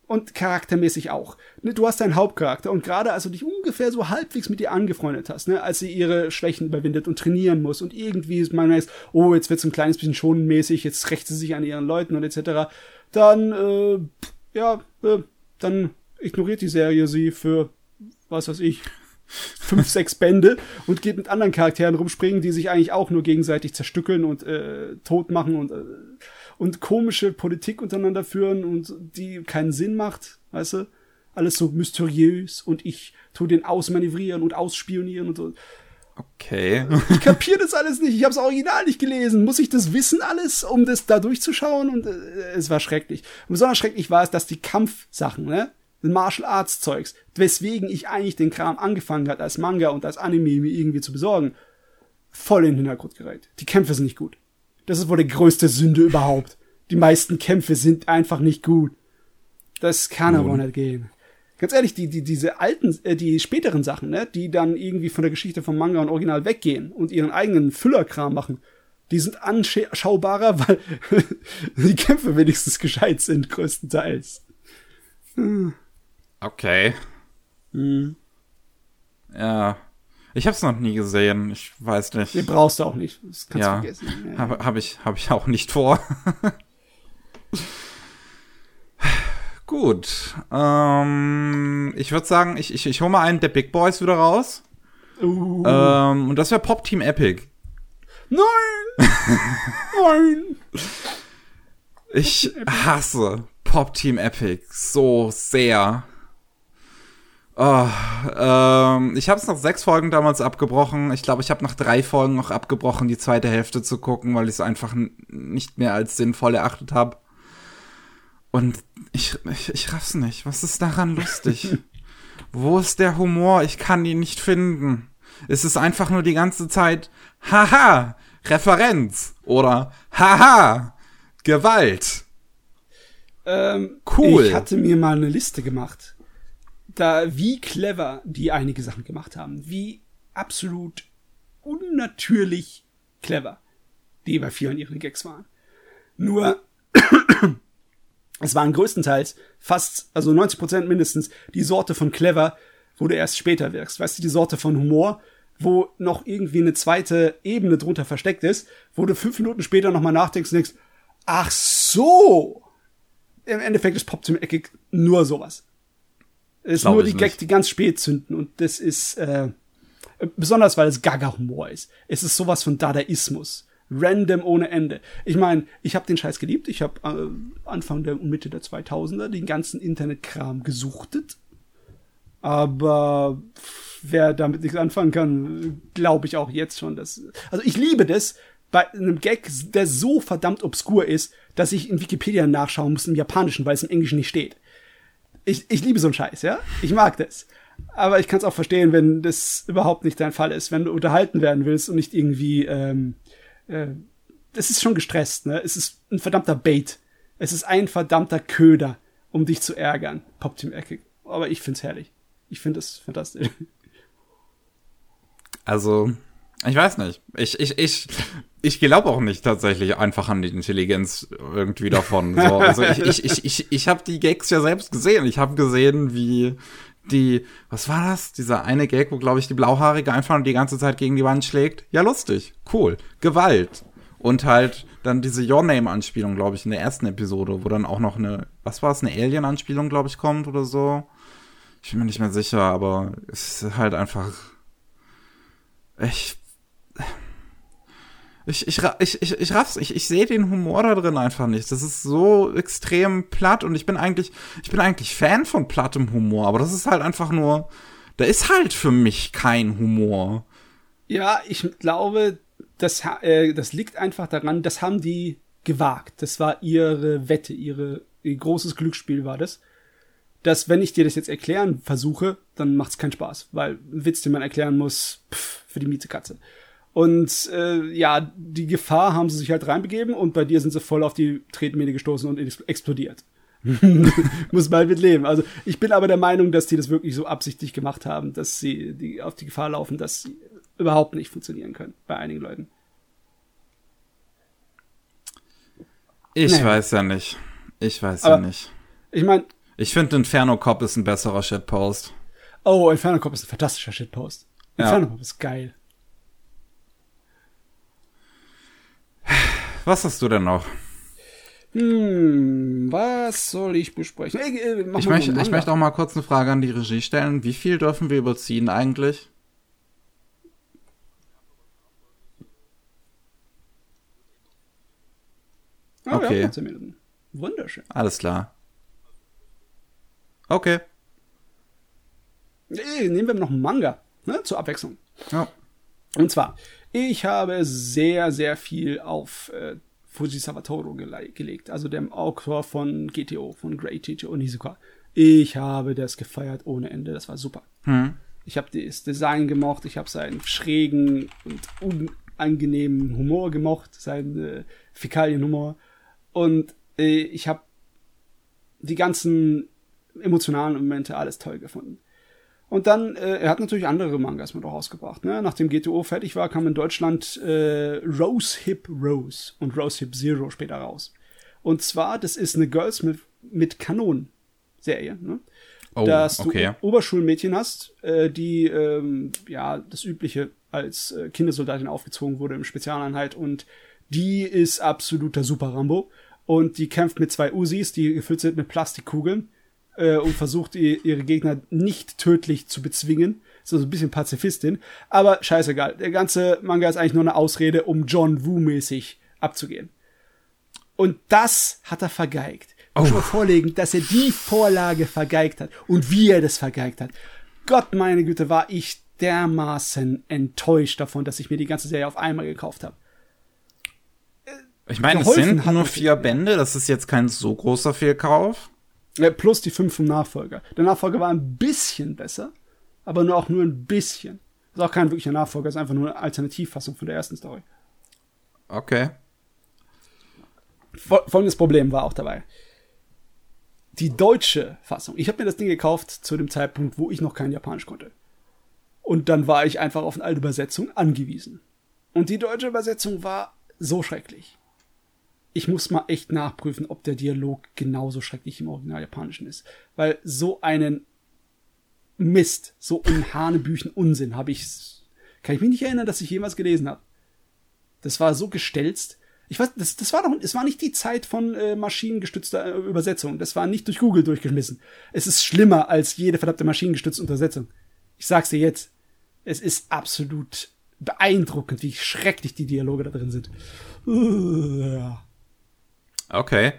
Und charaktermäßig auch. Ne, du hast deinen Hauptcharakter und gerade als du dich ungefähr so halbwegs mit ihr angefreundet hast, ne, als sie ihre Schwächen überwindet und trainieren muss und irgendwie man weiß, oh, jetzt wird's ein kleines bisschen schonenmäßig, jetzt rächt sie sich an ihren Leuten und etc., dann, äh, ja, äh, dann ignoriert die Serie sie für, was weiß ich, fünf, sechs Bände und geht mit anderen Charakteren rumspringen, die sich eigentlich auch nur gegenseitig zerstückeln und äh, tot machen und äh, und komische Politik untereinander führen und die keinen Sinn macht, weißt du? Alles so mysteriös und ich tu den ausmanövrieren und ausspionieren und so. Okay. Ich kapiere das alles nicht. Ich habe das Original nicht gelesen. Muss ich das wissen alles, um das da durchzuschauen? Und äh, es war schrecklich. Und besonders schrecklich war es, dass die Kampfsachen, ne? Martial Arts Zeugs, weswegen ich eigentlich den Kram angefangen hat als Manga und als Anime mir irgendwie zu besorgen, voll in den Hintergrund gerät. Die Kämpfe sind nicht gut. Das ist wohl die größte Sünde überhaupt. Die meisten Kämpfe sind einfach nicht gut. Das kann aber nicht gehen. Ganz ehrlich, die, die, diese alten, äh, die späteren Sachen, ne, die dann irgendwie von der Geschichte vom Manga und Original weggehen und ihren eigenen Füllerkram machen, die sind anschaubarer, weil die Kämpfe wenigstens gescheit sind, größtenteils. Okay. Hm. Ja. Ich habe es noch nie gesehen. Ich weiß nicht. Den brauchst du auch nicht. Das kannst Ja. du vergessen. Ja. Habe hab ich, hab ich auch nicht vor. Gut. Ähm, ich würde sagen, ich, ich, ich hole mal einen der Big Boys wieder raus. Uh, Ähm, und das wäre Pop Team Epic. nein! nein! Ich hasse Pop Team Epic so sehr. Oh, ähm, ich habe es nach sechs Folgen damals abgebrochen. Ich glaube, ich habe nach drei Folgen noch abgebrochen, die zweite Hälfte zu gucken, weil ich es einfach nicht mehr als sinnvoll erachtet habe. Und ich, ich, ich raff's nicht. Was ist daran lustig? Wo ist der Humor? Ich kann ihn nicht finden. Es ist einfach nur die ganze Zeit, haha, Referenz oder haha, Gewalt. Ähm, Cool. Ich hatte mir mal eine Liste gemacht, da wie clever die einige Sachen gemacht haben, wie absolut unnatürlich clever die bei vielen ihre Gags waren. Nur es waren größtenteils fast, also 90 Prozent mindestens, die Sorte von clever, wo du erst später wirkst. Weißt du, die Sorte von Humor, wo noch irgendwie eine zweite Ebene drunter versteckt ist, wo du fünf Minuten später nochmal nachdenkst und denkst, ach so, im Endeffekt ist Pop zum Eckig nur sowas. Es ist Glaub nur die Gag, die ganz spät zünden und das ist äh, besonders, weil es Gaga-Humor ist. Es ist sowas von Dadaismus. Random ohne Ende. Ich meine, ich habe den Scheiß geliebt. Ich habe äh, Anfang der Mitte der 2000er den ganzen Internetkram gesuchtet. Aber wer damit nichts anfangen kann, glaube ich auch jetzt schon. Dass, also ich liebe das bei einem Gag, der so verdammt obskur ist, dass ich in Wikipedia nachschauen muss im Japanischen, weil es im Englischen nicht steht. Ich, ich liebe so einen Scheiß, ja? Ich mag das. Aber ich kann es auch verstehen, wenn das überhaupt nicht dein Fall ist, wenn du unterhalten werden willst und nicht irgendwie, ähm, äh, das ist schon gestresst, ne? Es ist ein verdammter Bait. Es ist ein verdammter Köder, um dich zu ärgern. Pop Team Eckig. Aber ich find's herrlich. Ich finde es fantastisch. Also, ich weiß nicht. Ich, ich, ich, ich glaube auch nicht tatsächlich einfach an die Intelligenz irgendwie davon. So, also ich, ich, ich, ich, ich habe die Gags ja selbst gesehen. Ich habe gesehen, wie die, was war das? Dieser eine Gag, wo, glaube ich, die Blauhaarige einfach die ganze Zeit gegen die Wand schlägt. Ja, lustig, cool. Gewalt. Und halt dann diese Your Name-Anspielung, glaube ich, in der ersten Episode, wo dann auch noch eine, was war es, eine Alien-Anspielung, glaube ich, kommt oder so. Ich bin mir nicht mehr sicher, aber es ist halt einfach. Ich. Ich, ich, ich, ich, ich raff's, ich, ich sehe den Humor da drin einfach nicht. Das ist so extrem platt und ich bin eigentlich, ich bin eigentlich Fan von plattem Humor, aber das ist halt einfach nur, da ist halt für mich kein Humor. Ja, ich glaube, das, äh, das liegt einfach daran, das haben die gewagt. Das war ihre Wette, ihre, ihr großes Glücksspiel war das. Dass, wenn ich dir das jetzt erklären versuche, dann macht's keinen Spaß, weil Witz, den man erklären muss, pff, für die Mietekatze. Und äh, ja, die Gefahr haben sie sich halt reinbegeben und bei dir sind sie voll auf die Tretmine gestoßen und ex- explodiert. Muss mal mit leben. Also ich bin aber der Meinung, dass die das wirklich so absichtlich gemacht haben, dass sie die, auf die Gefahr laufen, dass sie überhaupt nicht funktionieren können bei einigen Leuten. Ich Nee. weiß ja nicht. Ich weiß Aber- ja nicht. Ich meine, Ich finde, Inferno Cop ist ein besserer Shitpost. Oh, Inferno Cop ist ein fantastischer Shitpost. Ja. Inferno Cop ist geil. Was hast du denn noch? Hm, was soll ich besprechen? Äh, äh, Ich möchte, ich möchte auch mal kurz eine Frage an die Regie stellen. Wie viel dürfen wir überziehen eigentlich? Ah, wir okay. noch 10 Minuten. Wunderschön. Alles klar. Okay. Äh, nehmen wir noch einen Manga, ne, zur Abwechslung. Ja. Und zwar, ich habe sehr, sehr viel auf äh, Fujisawa Toro gele gelegt, also dem Autor von GTO, von Great Teacher Onizuka. Ich habe das gefeiert ohne Ende, das war super. Hm. Ich habe das Design gemocht, ich habe seinen schrägen und unangenehmen Humor gemocht, seinen äh, Fäkalienhumor. Und äh, ich habe die ganzen emotionalen Momente alles toll gefunden. Und dann, äh, er hat natürlich andere Mangas mit auch rausgebracht. Ne? Nachdem GTO fertig war, kam in Deutschland äh, Rose Hip Rose und Rose Hip Zero später raus. Und zwar, das ist eine Girls mit, mit Kanonen Serie. Ne? Oh, dass du okay. Oberschulmädchen hast, äh, die ähm, ja das übliche als äh, Kindersoldatin aufgezogen wurde im Spezialeinheit und die ist absoluter Super Rambo und die kämpft mit zwei Usis, die gefüllt sind mit Plastikkugeln äh, und versucht ihr, ihre Gegner nicht tödlich zu bezwingen. Ist also ein bisschen Pazifistin, aber scheißegal. Der ganze Manga ist eigentlich nur eine Ausrede, um John Woo mäßig abzugehen. Und das hat er vergeigt. Ich muss Oh. mal vorlegen, dass er die Vorlage vergeigt hat und wie er das vergeigt hat. Gott meine Güte, war ich dermaßen enttäuscht davon, dass ich mir die ganze Serie auf einmal gekauft habe. Ich meine, es sind nur vier Bände, das ist jetzt kein so großer Fehlkauf. Äh, Plus die fünf vom Nachfolger. Der Nachfolger war ein bisschen besser, aber nur auch nur ein bisschen. Ist auch kein wirklicher Nachfolger, ist einfach nur eine Alternativfassung von der ersten Story. Okay. Fol- Folgendes Problem war auch dabei. Die deutsche Fassung. Ich habe mir das Ding gekauft zu dem Zeitpunkt, wo ich noch kein Japanisch konnte. Und dann war ich einfach auf eine alte Übersetzung angewiesen. Und die deutsche Übersetzung war so schrecklich. Ich muss mal echt nachprüfen, ob der Dialog genauso schrecklich im Original Japanischen ist. Weil so einen Mist, so einen Hanebüchen Unsinn habe ich, kann ich mich nicht erinnern, dass ich jemals gelesen habe. Das war so gestelzt. Ich weiß, das, das war doch, es war nicht die Zeit von äh, maschinengestützter äh, Übersetzung. Das war nicht durch Google durchgeschmissen. Es ist schlimmer als jede verdammte maschinengestützte Übersetzung. Ich sag's dir jetzt. Es ist absolut beeindruckend, wie schrecklich die Dialoge da drin sind. Uh, ja. Okay.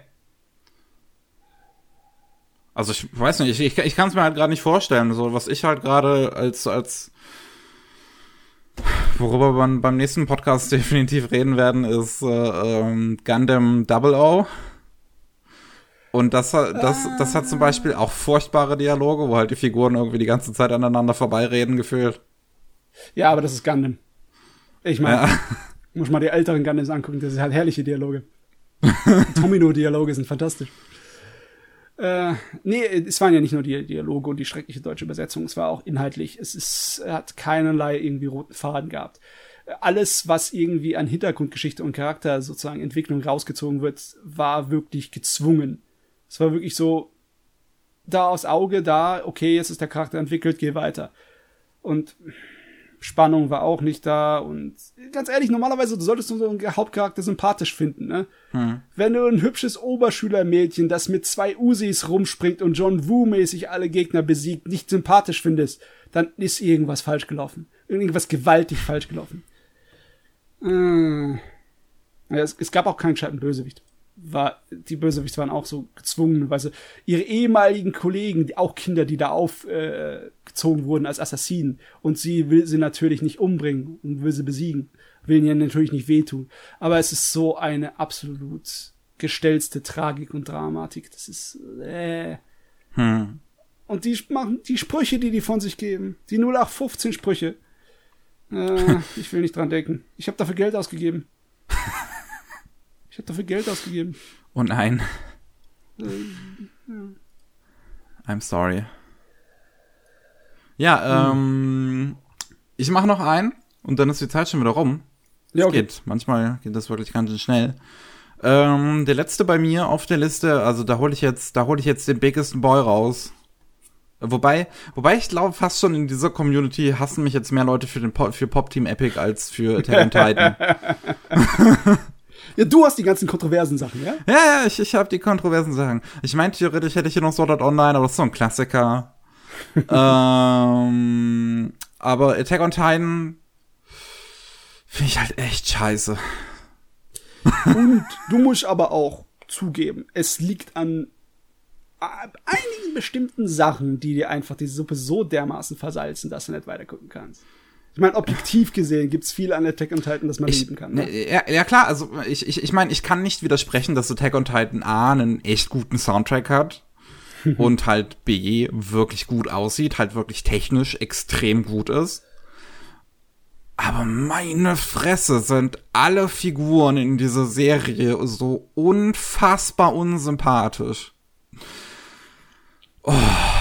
Also ich weiß nicht, ich, ich, ich kann es mir halt gerade nicht vorstellen. So, was ich halt gerade als, als worüber wir beim nächsten Podcast definitiv reden werden, ist äh, ähm, Gundam Double O. Und das, hat- das, das hat zum Beispiel auch furchtbare Dialoge, wo halt die Figuren irgendwie die ganze Zeit aneinander vorbeireden gefühlt. ja, aber das ist Gundam. Ich meine, Ja. muss mal die älteren Gundams angucken, das sind halt herrliche Dialoge. Tomino-Dialoge sind fantastisch. Äh, nee, es waren ja nicht nur die Dialoge und die schreckliche deutsche Übersetzung, es war auch inhaltlich. Es ist, hat keinerlei irgendwie roten Faden gehabt. Alles, was irgendwie an Hintergrundgeschichte und Charakter sozusagen Entwicklung rausgezogen wird, war wirklich gezwungen. Es war wirklich so, da aufs Auge, da, okay, jetzt ist der Charakter entwickelt, geh weiter. Und Spannung war auch nicht da und ganz ehrlich, normalerweise du solltest du so einen Hauptcharakter sympathisch finden, ne? Wenn du ein hübsches Oberschülermädchen, das mit zwei Usis rumspringt und John Woo-mäßig alle Gegner besiegt, nicht sympathisch findest, dann ist irgendwas falsch gelaufen. Irgendwas gewaltig falsch gelaufen. Äh. Ja, es, es gab auch keinen gescheiten Bösewicht. War, die Bösewichte waren auch so gezwungen, weil sie ihre ehemaligen Kollegen, die auch Kinder, die da aufgezogen äh, wurden als Assassinen, und sie will sie natürlich nicht umbringen und will sie besiegen, will ihnen natürlich nicht wehtun. Aber es ist so eine absolut gestellte Tragik und Dramatik. Das ist äh. Hm. Und die machen die Sprüche, die die von sich geben, die 0815 Sprüche. Äh, ich will nicht dran denken. Ich habe dafür Geld ausgegeben. Ich habe dafür Geld ausgegeben. Oh nein. I'm sorry. Ja, ähm, ich mache noch einen und dann ist die Zeit schon wieder rum. Ja, okay. geht. Manchmal geht das wirklich ganz schön schnell. Ähm, der letzte bei mir auf der Liste, also da hole ich jetzt, da hole ich jetzt den biggest Boy raus. Wobei, wobei ich glaube, fast schon in dieser Community hassen mich jetzt mehr Leute für den Pop, für Pop Team Epic als für Attack on Titan. ja, du hast die ganzen kontroversen Sachen, ja? Ja, ja, ich, ich habe die kontroversen Sachen. Ich meine, theoretisch hätte ich hier noch Sword Art Online, aber das ist so ein Klassiker. ähm, aber Attack on Titan finde ich halt echt scheiße. Und du musst aber auch zugeben, es liegt an einigen bestimmten Sachen, die dir einfach die Suppe so dermaßen versalzen, dass du nicht weiter gucken kannst. Ich meine, objektiv gesehen gibt's viel an Attack on Titan, das man ich, lieben kann. Ne? Ja, ja, klar, also ich, ich, ich meine, ich kann nicht widersprechen, dass Attack on Titan A einen echt guten Soundtrack hat und halt B wirklich gut aussieht, halt wirklich technisch extrem gut ist. Aber meine Fresse sind alle Figuren in dieser Serie so unfassbar unsympathisch. Oh,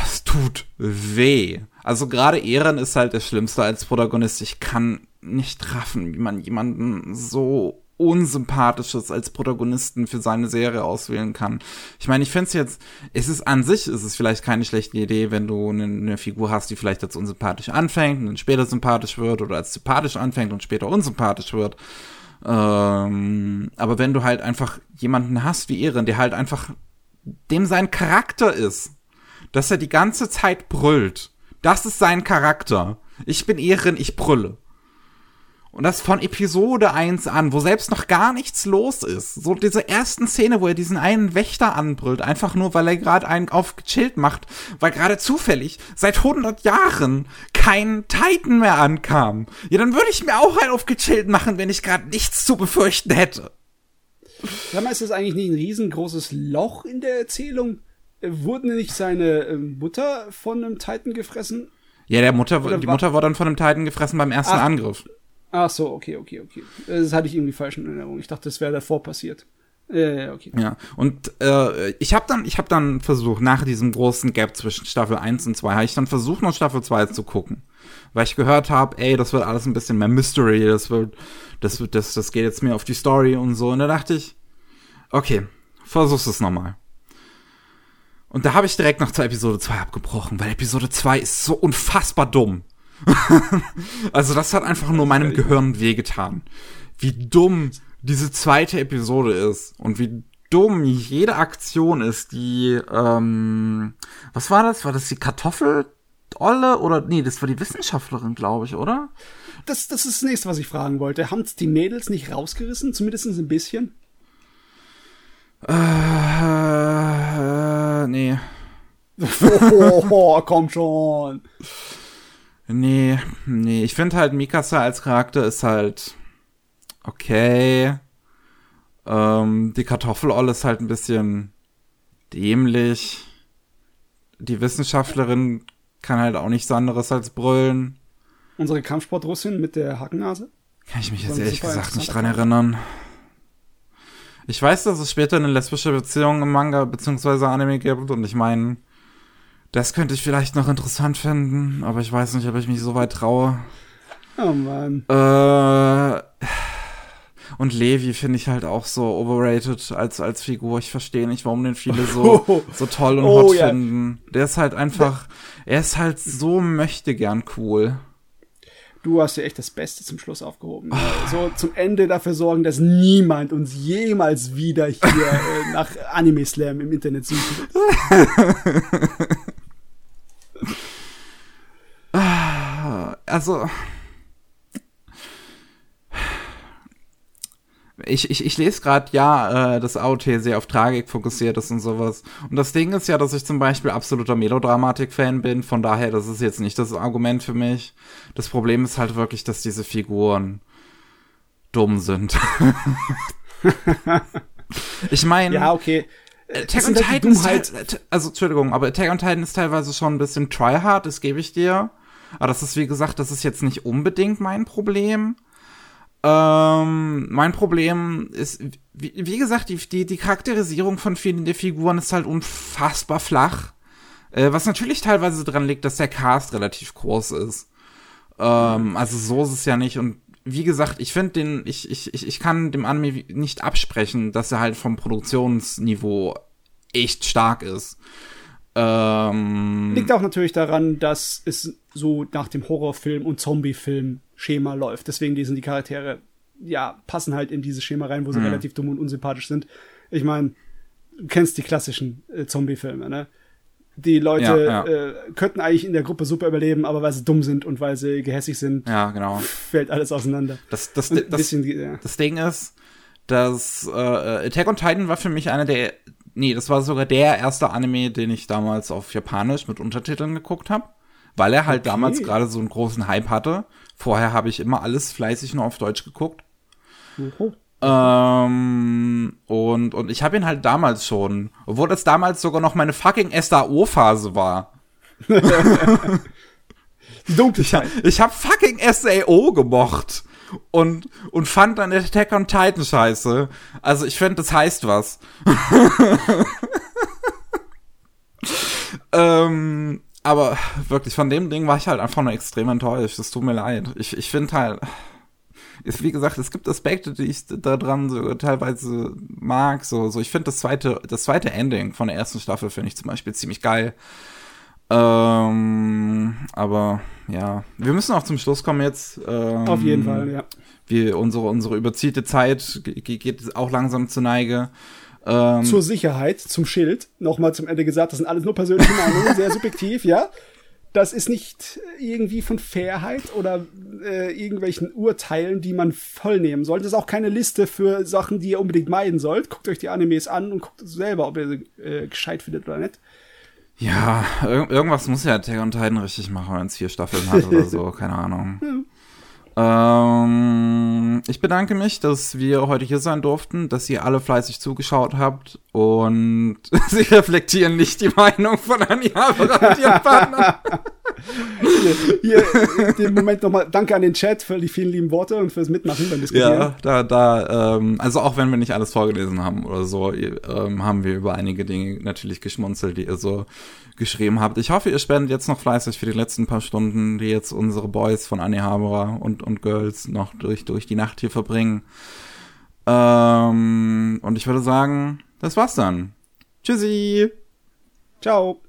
es tut weh. Also gerade Ehren ist halt das Schlimmste als Protagonist. Ich kann nicht raffen, wie man jemanden so unsympathisches als Protagonisten für seine Serie auswählen kann. Ich meine, ich finde es jetzt, es ist an sich, ist es vielleicht keine schlechte Idee, wenn du eine, eine, Figur hast, die vielleicht als unsympathisch anfängt und dann später sympathisch wird oder als sympathisch anfängt und später unsympathisch wird. Ähm, aber wenn du halt einfach jemanden hast wie Ehren, der halt einfach dem sein Charakter ist, dass er die ganze Zeit brüllt. Das ist sein Charakter. Ich bin Ehren, ich brülle. Und das von Episode 1 an, wo selbst noch gar nichts los ist. So diese ersten Szene, wo er diesen einen Wächter anbrüllt, einfach nur, weil er gerade einen auf gechillt macht, weil gerade zufällig seit 100 Jahren kein Titan mehr ankam. Ja, dann würde ich mir auch einen auf gechillt machen, wenn ich gerade nichts zu befürchten hätte. Sag mal, ist das eigentlich nicht ein riesengroßes Loch in der Erzählung? Wurden nicht seine ähm, Mutter von einem Titan gefressen? Ja, der Mutter, die Mutter war dann von einem Titan gefressen beim ersten Ach, Angriff. Ach so, okay, okay, okay. Das hatte ich irgendwie falsch in Erinnerung. Ich dachte, das wäre davor passiert. Ja, ja, okay. Ja, und äh, ich habe dann, ich habe dann versucht, nach diesem großen Gap zwischen Staffel 1 und 2, habe ich dann versucht, noch Staffel 2 zu gucken. Weil ich gehört habe, ey, das wird alles ein bisschen mehr Mystery, das wird, das wird, das, das geht jetzt mehr auf die Story und so. Und da dachte ich, okay, versuch's es nochmal. Und da habe ich direkt nach zur Episode 2 abgebrochen, weil Episode 2 ist so unfassbar dumm. also das hat einfach nur meinem Gehirn wehgetan. Wie dumm diese zweite Episode ist und wie dumm jede Aktion ist, die, ähm, was war das? War das die Kartoffel? Olle oder nee, das war die Wissenschaftlerin, glaube ich, oder? Das, das ist das nächste, was ich fragen wollte. Haben die Mädels nicht rausgerissen, zumindest ein bisschen? Äh, nee. oh, oh, komm schon. Nee, nee, ich finde halt Mikasa als Charakter ist halt okay. Ähm, die Kartoffelolle ist halt ein bisschen dämlich. Die Wissenschaftlerin kann halt auch nichts anderes als brüllen. Unsere Kampfsportrussin mit der Hackennase? Kann ich mich jetzt ehrlich gesagt nicht dran erinnern. Ich weiß, dass es später eine lesbische Beziehung im Manga bzw. Anime gibt und ich meine, das könnte ich vielleicht noch interessant finden, aber ich weiß nicht, ob ich mich so weit traue. Oh Mann. Äh, und Levi finde ich halt auch so overrated als, als Figur. Ich verstehe nicht, warum den viele so, so toll und oh, hot ja. finden. Der ist halt einfach, er ist halt so möchte gern cool. Du hast ja echt das Beste zum Schluss aufgehoben. Oh. So zum Ende dafür sorgen, dass niemand uns jemals wieder hier äh, nach Anime Slam im Internet suchen wird. also ich, ich, ich lese gerade, ja, äh, dass AOT sehr auf Tragik fokussiert ist und sowas. Und das Ding ist ja, dass ich zum Beispiel absoluter Melodramatik-Fan bin. Von daher, das ist jetzt nicht das Argument für mich. Das Problem ist halt wirklich, dass diese Figuren dumm sind. ich meine. Ja, okay. Attack on Titan ist halt, also Entschuldigung, aber Attack on Titan ist teilweise schon ein bisschen tryhard, das gebe ich dir. Aber das ist, wie gesagt, das ist jetzt nicht unbedingt mein Problem. Ähm, mein Problem ist, wie, wie gesagt, die, die, die Charakterisierung von vielen der Figuren ist halt unfassbar flach. Äh, was natürlich teilweise dran liegt, dass der Cast relativ groß ist. Ähm, also so ist es ja nicht. Und wie gesagt, ich finde den, ich, ich, ich, ich kann dem Anime nicht absprechen, dass er halt vom Produktionsniveau echt stark ist. Ähm, Liegt auch natürlich daran, dass es so nach dem Horrorfilm und Zombiefilm-Schema läuft. Deswegen die sind die Charaktere, ja, passen halt in dieses Schema rein, wo sie mhm. relativ dumm und unsympathisch sind. Ich meine, du kennst die klassischen äh, Zombie-Filme, ne? Die Leute ja, ja. Äh, könnten eigentlich in der Gruppe super überleben, aber weil sie dumm sind und weil sie gehässig sind, ja, genau. fällt alles auseinander. Das, das, das, bisschen, ja. das Ding ist, dass äh, Attack on Titan war für mich einer der, nee, das war sogar der erste Anime, den ich damals auf Japanisch mit Untertiteln geguckt habe, weil er halt okay. damals gerade so einen großen Hype hatte. Vorher habe ich immer alles fleißig nur auf Deutsch geguckt. Mhm. Ähm, und, und ich habe ihn halt damals schon, obwohl das damals sogar noch meine fucking SAO-Phase war. Die Dunkelheit. Ich, ich habe fucking SAO gemocht und, und fand dann Attack on Titan scheiße. Also ich finde, das heißt was. ähm, aber wirklich, von dem Ding war ich halt einfach nur extrem enttäuscht. Es tut mir leid. Ich, ich finde halt ist, wie gesagt, es gibt Aspekte, die ich da dran so teilweise mag. So, so ich finde das zweite, das zweite Ending von der ersten Staffel finde ich zum Beispiel ziemlich geil. Ähm, aber ja, wir müssen auch zum Schluss kommen jetzt. Ähm, Auf jeden Fall, ja. Wir, unsere, unsere überzielte Zeit geht auch langsam zur Neige. Ähm, Zur Sicherheit, zum Schild, nochmal zum Ende gesagt, das sind alles nur persönliche Meinungen, sehr subjektiv, ja das ist nicht irgendwie von Fairheit oder äh, irgendwelchen Urteilen, die man vollnehmen sollte. Das ist auch keine Liste für Sachen, die ihr unbedingt meiden sollt. Guckt euch die Animes an und guckt selber, ob ihr sie äh, gescheit findet oder nicht. Ja, ir irgendwas muss ja Attack on Titan richtig machen, wenn es vier Staffeln hat oder so, keine Ahnung. Ähm, ich bedanke mich, dass wir heute hier sein durften, dass ihr alle fleißig zugeschaut habt und sie reflektieren nicht die Meinung von Anja und ihrem Partner. hier, hier den Moment nochmal danke an den Chat für die vielen lieben Worte und fürs Mitmachen beim Diskutieren. Ja, da, da, ähm, also auch wenn wir nicht alles vorgelesen haben oder so, ähm, haben wir über einige Dinge natürlich geschmunzelt, die ihr so geschrieben habt. Ich hoffe, ihr spendet jetzt noch fleißig für die letzten paar Stunden, die jetzt unsere Boys von Annie Haberer und, und Girls noch durch, durch die Nacht hier verbringen. Ähm, und ich würde sagen, das war's dann. Tschüssi. Ciao.